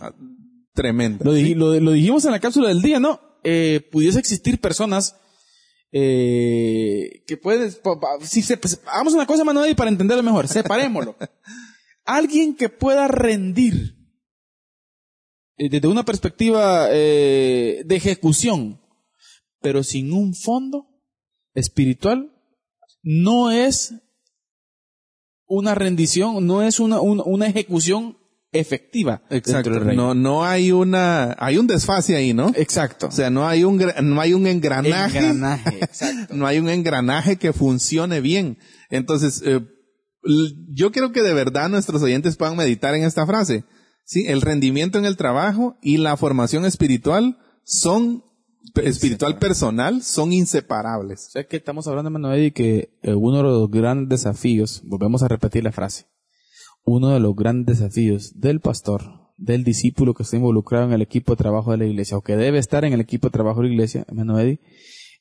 tremenda. Lo, di- lo- lo dijimos en la cápsula del día, ¿no? Eh, pudiese existir personas eh, que pa- Si se, pues, hagamos una cosa, hermano Eddie, para entenderlo mejor. Separémoslo. *laughs* Alguien que pueda rendir eh, desde una perspectiva eh, de ejecución, pero sin un fondo espiritual, no es una rendición, no es una, una, una ejecución efectiva. Exacto. del reino. No, no hay una, hay un desfase ahí, ¿no? Exacto. O sea, no hay un, no hay un engranaje. Engranaje, *laughs* exacto. no hay un engranaje que funcione bien. Entonces, eh, yo quiero que de verdad nuestros oyentes puedan meditar en esta frase. Sí, el rendimiento en el trabajo y la formación espiritual son, espiritual personal, son inseparables. O sea que estamos hablando, hermano Eddie, que eh, uno de los grandes desafíos, volvemos a repetir la frase, uno de los grandes desafíos del pastor, del discípulo que está involucrado en el equipo de trabajo de la iglesia, o que debe estar en el equipo de trabajo de la iglesia, hermano Eddie,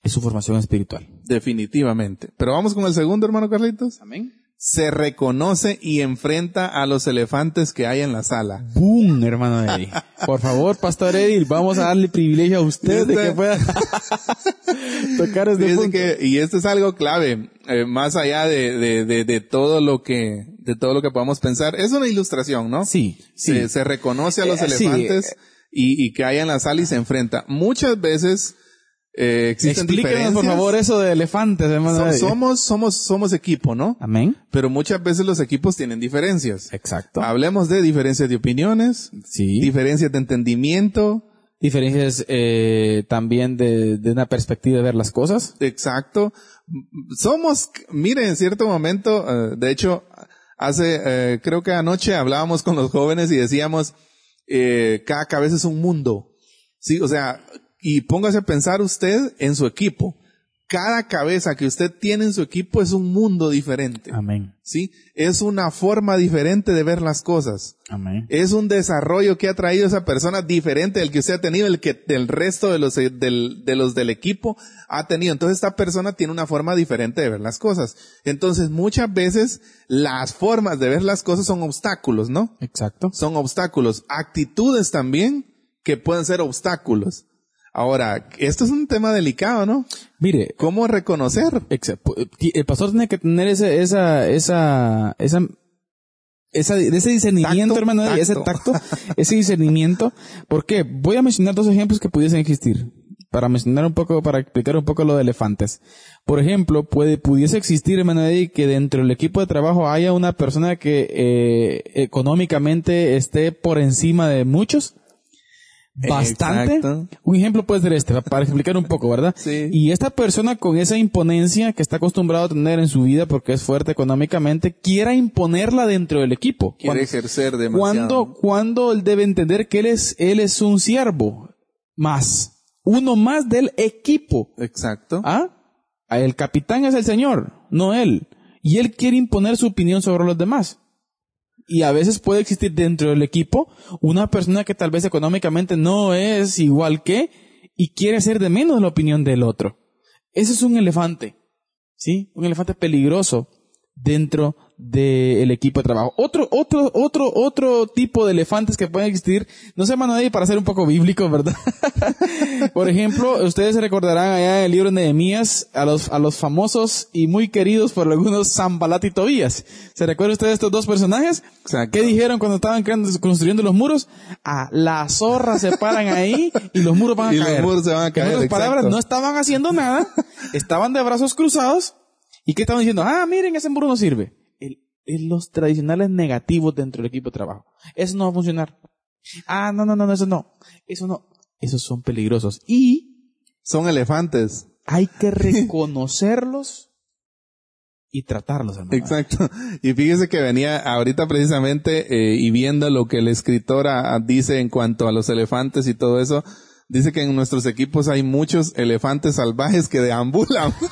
es su formación espiritual. Definitivamente. Pero vamos con el segundo, hermano Carlitos. Amén. Se reconoce y enfrenta a los elefantes que hay en la sala. ¡Boom, hermano Eddie! Por favor, pastor Eddie, vamos a darle privilegio a usted de que pueda *laughs* tocar este punto. que, y esto es algo clave, eh, más allá de, de, de, de todo lo que, de todo lo que podamos pensar. Es una ilustración, ¿no? Sí, sí. Se, se reconoce a los Eh, sí, elefantes y, y que hay en la sala y se enfrenta. Muchas veces, eh, existen Explíquenos, diferencias. por favor, eso de elefantes, So- somos, somos, somos equipo, ¿no? Amén. Pero muchas veces los equipos tienen diferencias. Exacto. Hablemos de diferencias de opiniones, Sí. diferencias de entendimiento, diferencias eh, también de, de una perspectiva de ver las cosas. Exacto. Somos, mire, en cierto momento, eh, de hecho, hace, eh, creo que anoche hablábamos con los jóvenes y decíamos, eh, cada cabeza es un mundo. Sí, o sea, y póngase a pensar usted en su equipo. Cada cabeza que usted tiene en su equipo es un mundo diferente. Amén. Sí, es una forma diferente de ver las cosas. Amén. Es un desarrollo que ha traído esa persona diferente del que usted ha tenido, el que el resto de los, del, de los del equipo ha tenido. Entonces esta persona tiene una forma diferente de ver las cosas. Entonces muchas veces las formas de ver las cosas son obstáculos, ¿no? Exacto. Son obstáculos. Actitudes también que pueden ser obstáculos. Ahora, esto es un tema delicado, ¿no? Mire, ¿Cómo reconocer? el pastor tiene que tener ese, esa, esa, esa, esa, ese discernimiento, Tacto, hermano, ese tacto. tacto, ese discernimiento. ¿Por qué? Voy a mencionar dos ejemplos que pudiesen existir. Para mencionar un poco, para explicar un poco lo de elefantes. Por ejemplo, puede, pudiese existir, hermano que dentro del equipo de trabajo haya una persona que eh, económicamente esté por encima de muchos. Bastante. Exacto. Un ejemplo puede ser este, para explicar un poco, ¿verdad? Sí. Y esta persona con esa imponencia que está acostumbrado a tener en su vida porque es fuerte económicamente, quiera imponerla dentro del equipo. Quiere Cuando- ejercer demasiado. cuando, cuando él debe entender que él es, él es un siervo más, uno más del equipo. Exacto. ¿Ah? El capitán es el señor, no él. Y él quiere imponer su opinión sobre los demás. Y a veces puede existir dentro del equipo una persona que tal vez económicamente no es igual que y quiere hacer de menos la opinión del otro. Ese es un elefante. ¿Sí? Un elefante peligroso dentro del equipo de trabajo. Otro, otro, otro, otro tipo de elefantes que pueden existir, no sé, mano, para ser un poco bíblico, ¿verdad? *laughs* Por ejemplo, ustedes se recordarán allá en el libro de Nehemías a los, a los famosos y muy queridos por algunos Zambalat y Tobías. ¿Se recuerdan ustedes de estos dos personajes? Exacto. ¿Qué dijeron cuando estaban construyendo los muros? Ah, las zorras se paran ahí y los muros van a *laughs* Y los muros se van a caer, En otras palabras, no estaban haciendo nada, estaban de brazos cruzados ¿Y qué estaban diciendo? Ah, miren, ese embrujo no sirve. El, el- los tradicionales negativos dentro del equipo de trabajo. Eso no va a funcionar. Ah, no, no, no, no, eso no. Eso no. Esos son peligrosos. Y Son elefantes. hay que *laughs* reconocerlos y tratarlos, hermano. Exacto. Y fíjese que venía ahorita precisamente eh, y viendo lo que el escritor ah, ah, dice en cuanto a los elefantes y todo eso, dice que en nuestros equipos hay muchos elefantes salvajes que deambulan. *laughs*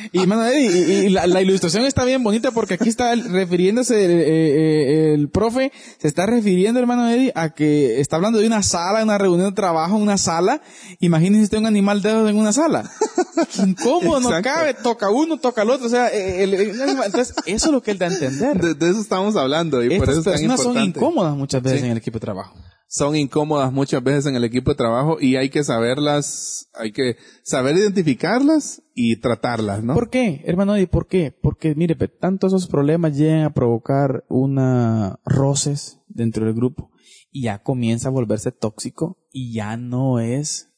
*laughs* Y, hermano Eddie, y, y la, la ilustración está bien bonita porque aquí está el- refiriéndose, eh, eh, el profe se está refiriendo, hermano Eddie, a que está hablando de una sala, una reunión de trabajo, una sala. Imagínense usted un animal de esos en una sala. *laughs* Incómodo, no cabe, toca uno, toca el otro. O sea, eh, el- el- entonces, eso es lo que él da a entender. De, de eso estamos hablando y por eso es tan personas son importante. incómodas muchas veces Sí. en el equipo de trabajo. Son incómodas muchas veces en el equipo de trabajo y hay que saberlas, hay que saber identificarlas y tratarlas, ¿no? ¿Por qué, hermano Eddie? ¿Por qué? Porque, mire, pe, tanto esos problemas llegan a provocar una roces dentro del grupo y ya comienza a volverse tóxico y ya no es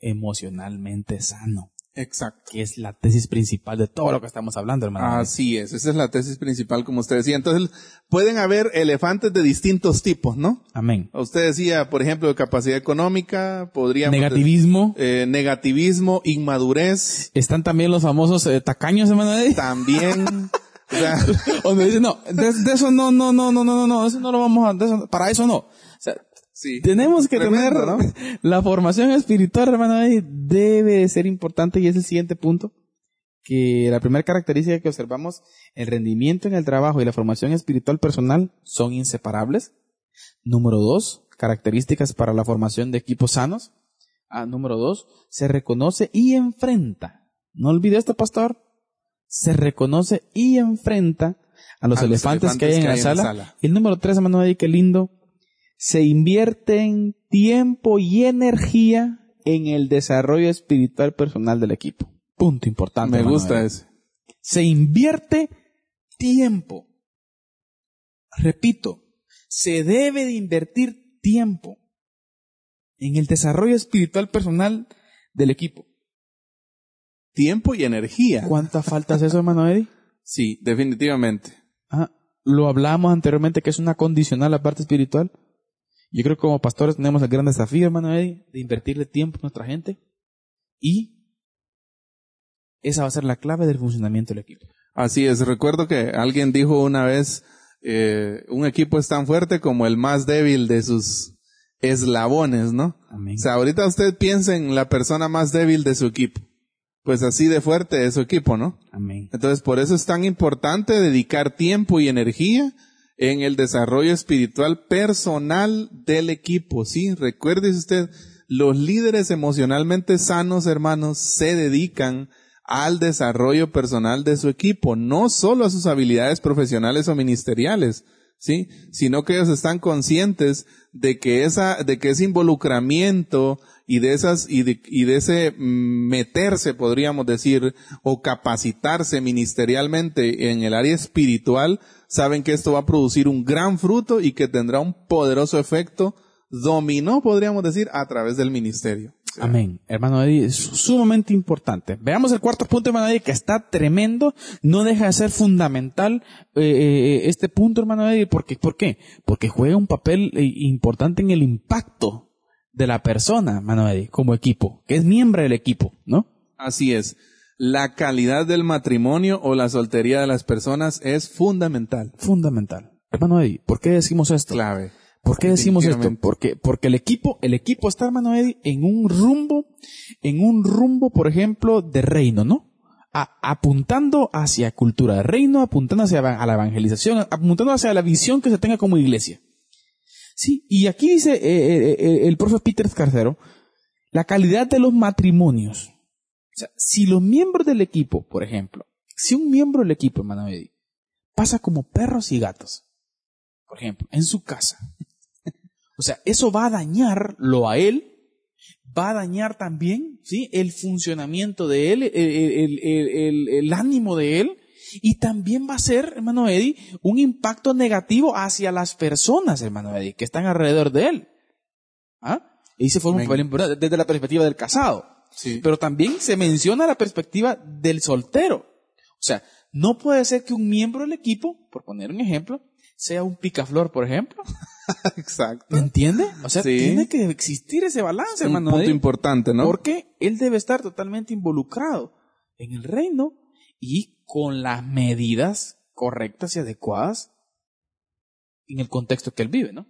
emocionalmente sano, Exacto. que es la tesis principal de todo lo que estamos hablando, hermano. Así es, esa es la tesis principal, como usted decía. Entonces, pueden haber elefantes de distintos tipos, ¿no? Amén. Usted decía, por ejemplo, de capacidad económica, podríamos... Negativismo. eh, negativismo, inmadurez, Están también los famosos eh, tacaños, hermano Eddie. también... *laughs* o sea, *laughs* Donde dicen, no, de, de eso no, no, no, no, no, no, no, eso no lo vamos a, de eso- para eso no. Sí. Tenemos que Tremendo, tener ¿no? *laughs* la formación espiritual, hermano, debe de ser importante y es el siguiente punto. Que la primera característica que observamos, el rendimiento en el trabajo y la formación espiritual personal son inseparables. Número dos, características para la formación de equipos sanos. Ah, número dos, se reconoce y enfrenta. No olvide esto, pastor. Se reconoce y enfrenta a los, A los elefantes, que hay en, la, sala. sala. Y el número tres, hermano qué lindo. Se invierten tiempo y energía en el desarrollo espiritual personal del equipo. Punto importante. Me gusta ese. Se invierte tiempo. Repito, se debe de invertir tiempo en el desarrollo espiritual personal del equipo. Tiempo y energía. ¿Cuánta falta es eso, hermano Eddie? Sí, definitivamente. Ah, lo hablamos anteriormente que es una condicional la parte espiritual. Yo creo que como pastores tenemos el gran desafío, hermano Eddie, de invertirle tiempo a nuestra gente y esa va a ser la clave del funcionamiento del equipo. Así es. Recuerdo que alguien dijo una vez, eh, un equipo es tan fuerte como el más débil de sus eslabones, ¿no? Amén. O sea, ahorita usted piensa en la persona más débil de su equipo. Pues así de fuerte es su equipo, ¿no? Amén. Entonces, por eso es tan importante dedicar tiempo y energía en el desarrollo espiritual personal del equipo. Sí, recuérdese usted, los líderes emocionalmente sanos, hermanos, se dedican al desarrollo personal de su equipo, no solo a sus habilidades profesionales o ministeriales, sí, sino que ellos están conscientes de que esa, de que ese involucramiento y de esas, y de, y de ese mm, meterse, podríamos decir, o capacitarse ministerialmente en el área espiritual, saben que esto va a producir un gran fruto y que tendrá un poderoso efecto dominó, podríamos decir, a través del ministerio. Amén. Hermano Eddie, es sumamente importante. Veamos el cuarto punto, hermano Eddie, que está tremendo. No deja de ser fundamental eh, eh, este punto, hermano Eddie. Porque, ¿Por qué? Porque juega un papel eh, importante en el impacto de la persona, hermano Eddie, como equipo, que es miembro del equipo, ¿no? Así es. La calidad del matrimonio o la soltería de las personas es fundamental. Fundamental. Hermano Eddie, ¿por qué decimos esto? Clave. ¿Por qué decimos esto? Porque, porque el equipo, el equipo está, hermano Eddie, en un rumbo, en un rumbo, por ejemplo, de reino, ¿no? A- apuntando hacia cultura de reino, apuntando hacia a la evangelización, apuntando hacia la visión que se tenga como iglesia. Sí, y aquí dice eh, eh, eh, el profe Peter Escarcero, la calidad de los matrimonios. O sea, si los miembros del equipo, por ejemplo, si un miembro del equipo, hermano Eddie, pasa como perros y gatos, por ejemplo, en su casa, o sea, eso va a dañarlo a él, va a dañar también, ¿sí? El funcionamiento de él, el, el- el- el- el ánimo de él, y también va a ser, hermano Eddie, un impacto negativo hacia las personas, hermano Eddie, que están alrededor de él. ¿Ah? Y se forma un papel importante desde la perspectiva del casado. Sí. Pero también se menciona la perspectiva del soltero. O sea, no puede ser que un miembro del equipo, por poner un ejemplo, sea un picaflor, por ejemplo. *laughs* *laughs* Exacto. ¿Me entiende? O sea, Sí. tiene que existir ese balance, Un hermano. punto Eddie, importante, ¿no? Porque él debe estar totalmente involucrado en el reino y con las medidas correctas y adecuadas en el contexto que él vive, ¿no?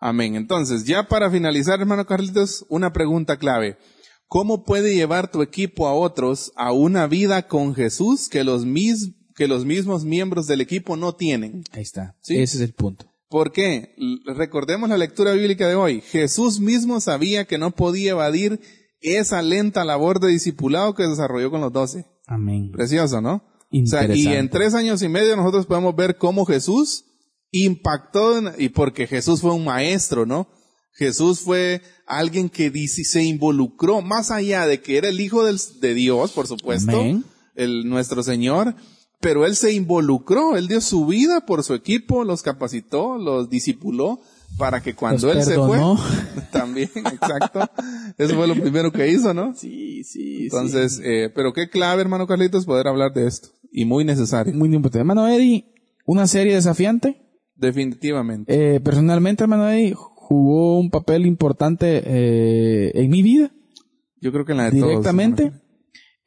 Amén. Entonces, ya para finalizar, hermano Carlitos, una pregunta clave. ¿Cómo puede llevar tu equipo a otros a una vida con Jesús que los, mis- que los mismos miembros del equipo no tienen? Ahí está. Sí. Ese es el punto. ¿Por qué? Recordemos la lectura bíblica de hoy. Jesús mismo sabía que no podía evadir esa lenta labor de discipulado que desarrolló con los doce. Amén. Precioso, ¿no? O sea, y en tres años y medio nosotros podemos ver cómo Jesús impactó, en- y porque Jesús fue un maestro, ¿no? Jesús fue alguien que se involucró más allá de que era el hijo de Dios, por supuesto, Amén. el, nuestro Señor, pero él se involucró, él dio su vida por su equipo, los capacitó, los discipuló, para que cuando Los él perdonó. se fue, *laughs* también, exacto, eso fue lo primero que hizo, ¿no? Sí, sí, Entonces, eh, pero qué clave, hermano Carlitos, poder hablar de esto. Y muy necesario. Muy importante. Hermano Eddie, una serie desafiante. Definitivamente. Eh, personalmente, hermano Eddie, jugó un papel importante eh, en mi vida. Yo creo que en la de todos, directamente.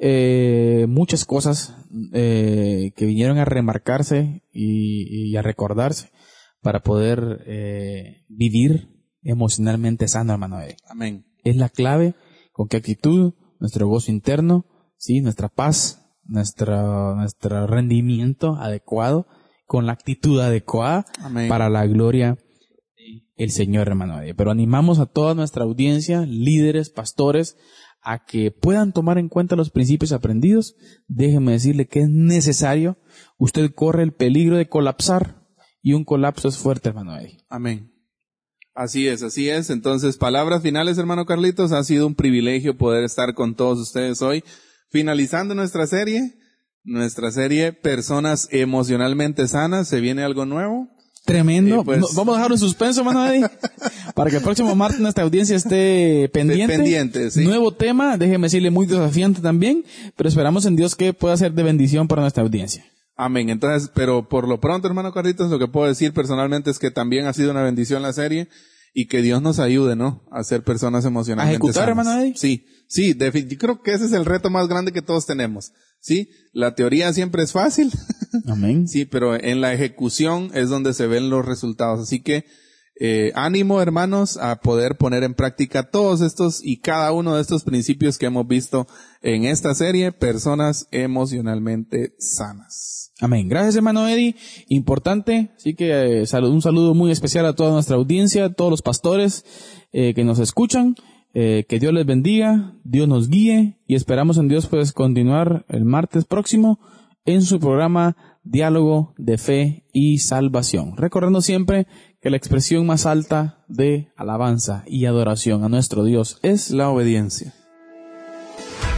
Eh, muchas cosas eh, que vinieron a remarcarse y, y a recordarse para poder eh, vivir emocionalmente sano, hermano. Amén. Es la clave con qué actitud, nuestro gozo interno, sí, nuestra paz, nuestro, nuestro rendimiento adecuado, con la actitud adecuada Amén. para la gloria del Señor, hermano. Pero animamos a toda nuestra audiencia, líderes, pastores, a que puedan tomar en cuenta los principios aprendidos. Déjenme decirle que es necesario. Usted corre el peligro de colapsar y un colapso es fuerte, hermano. Amén. Así es, así es. Entonces, palabras finales, hermano Carlitos. Ha sido un privilegio poder estar con todos ustedes hoy. Finalizando nuestra serie, nuestra serie Personas emocionalmente sanas. Se viene algo nuevo. Tremendo. Pues- No, vamos a dejarlo en suspenso, hermano Eddie, *laughs* para que el próximo martes nuestra audiencia esté pendiente. pendiente, sí. Nuevo tema, déjeme decirle muy desafiante también, pero esperamos en Dios que pueda ser de bendición para nuestra audiencia. Amén. Entonces, pero por lo pronto, hermano Carlitos, lo que puedo decir personalmente es que también ha sido una bendición la serie y que Dios nos ayude, ¿no? A ser personas emocionalmente ¿A ejecutar, sanas. hermano Eddie? Sí, sí, yo creo que ese es el reto más grande que todos tenemos. Sí, la teoría siempre es fácil, *laughs* Amén. sí, pero en la ejecución es donde se ven los resultados. Así que eh, ánimo, hermanos, a poder poner en práctica todos estos y cada uno de estos principios que hemos visto en esta serie, personas emocionalmente sanas. Amén. Gracias, hermano Eddie. Importante. Así que eh, un saludo muy especial a toda nuestra audiencia, a todos los pastores eh, que nos escuchan. Eh, que Dios les bendiga, Dios nos guíe y esperamos en Dios pues continuar el martes próximo en su programa Diálogo de Fe y Salvación. Recordando siempre que la expresión más alta de alabanza y adoración a nuestro Dios es La obediencia.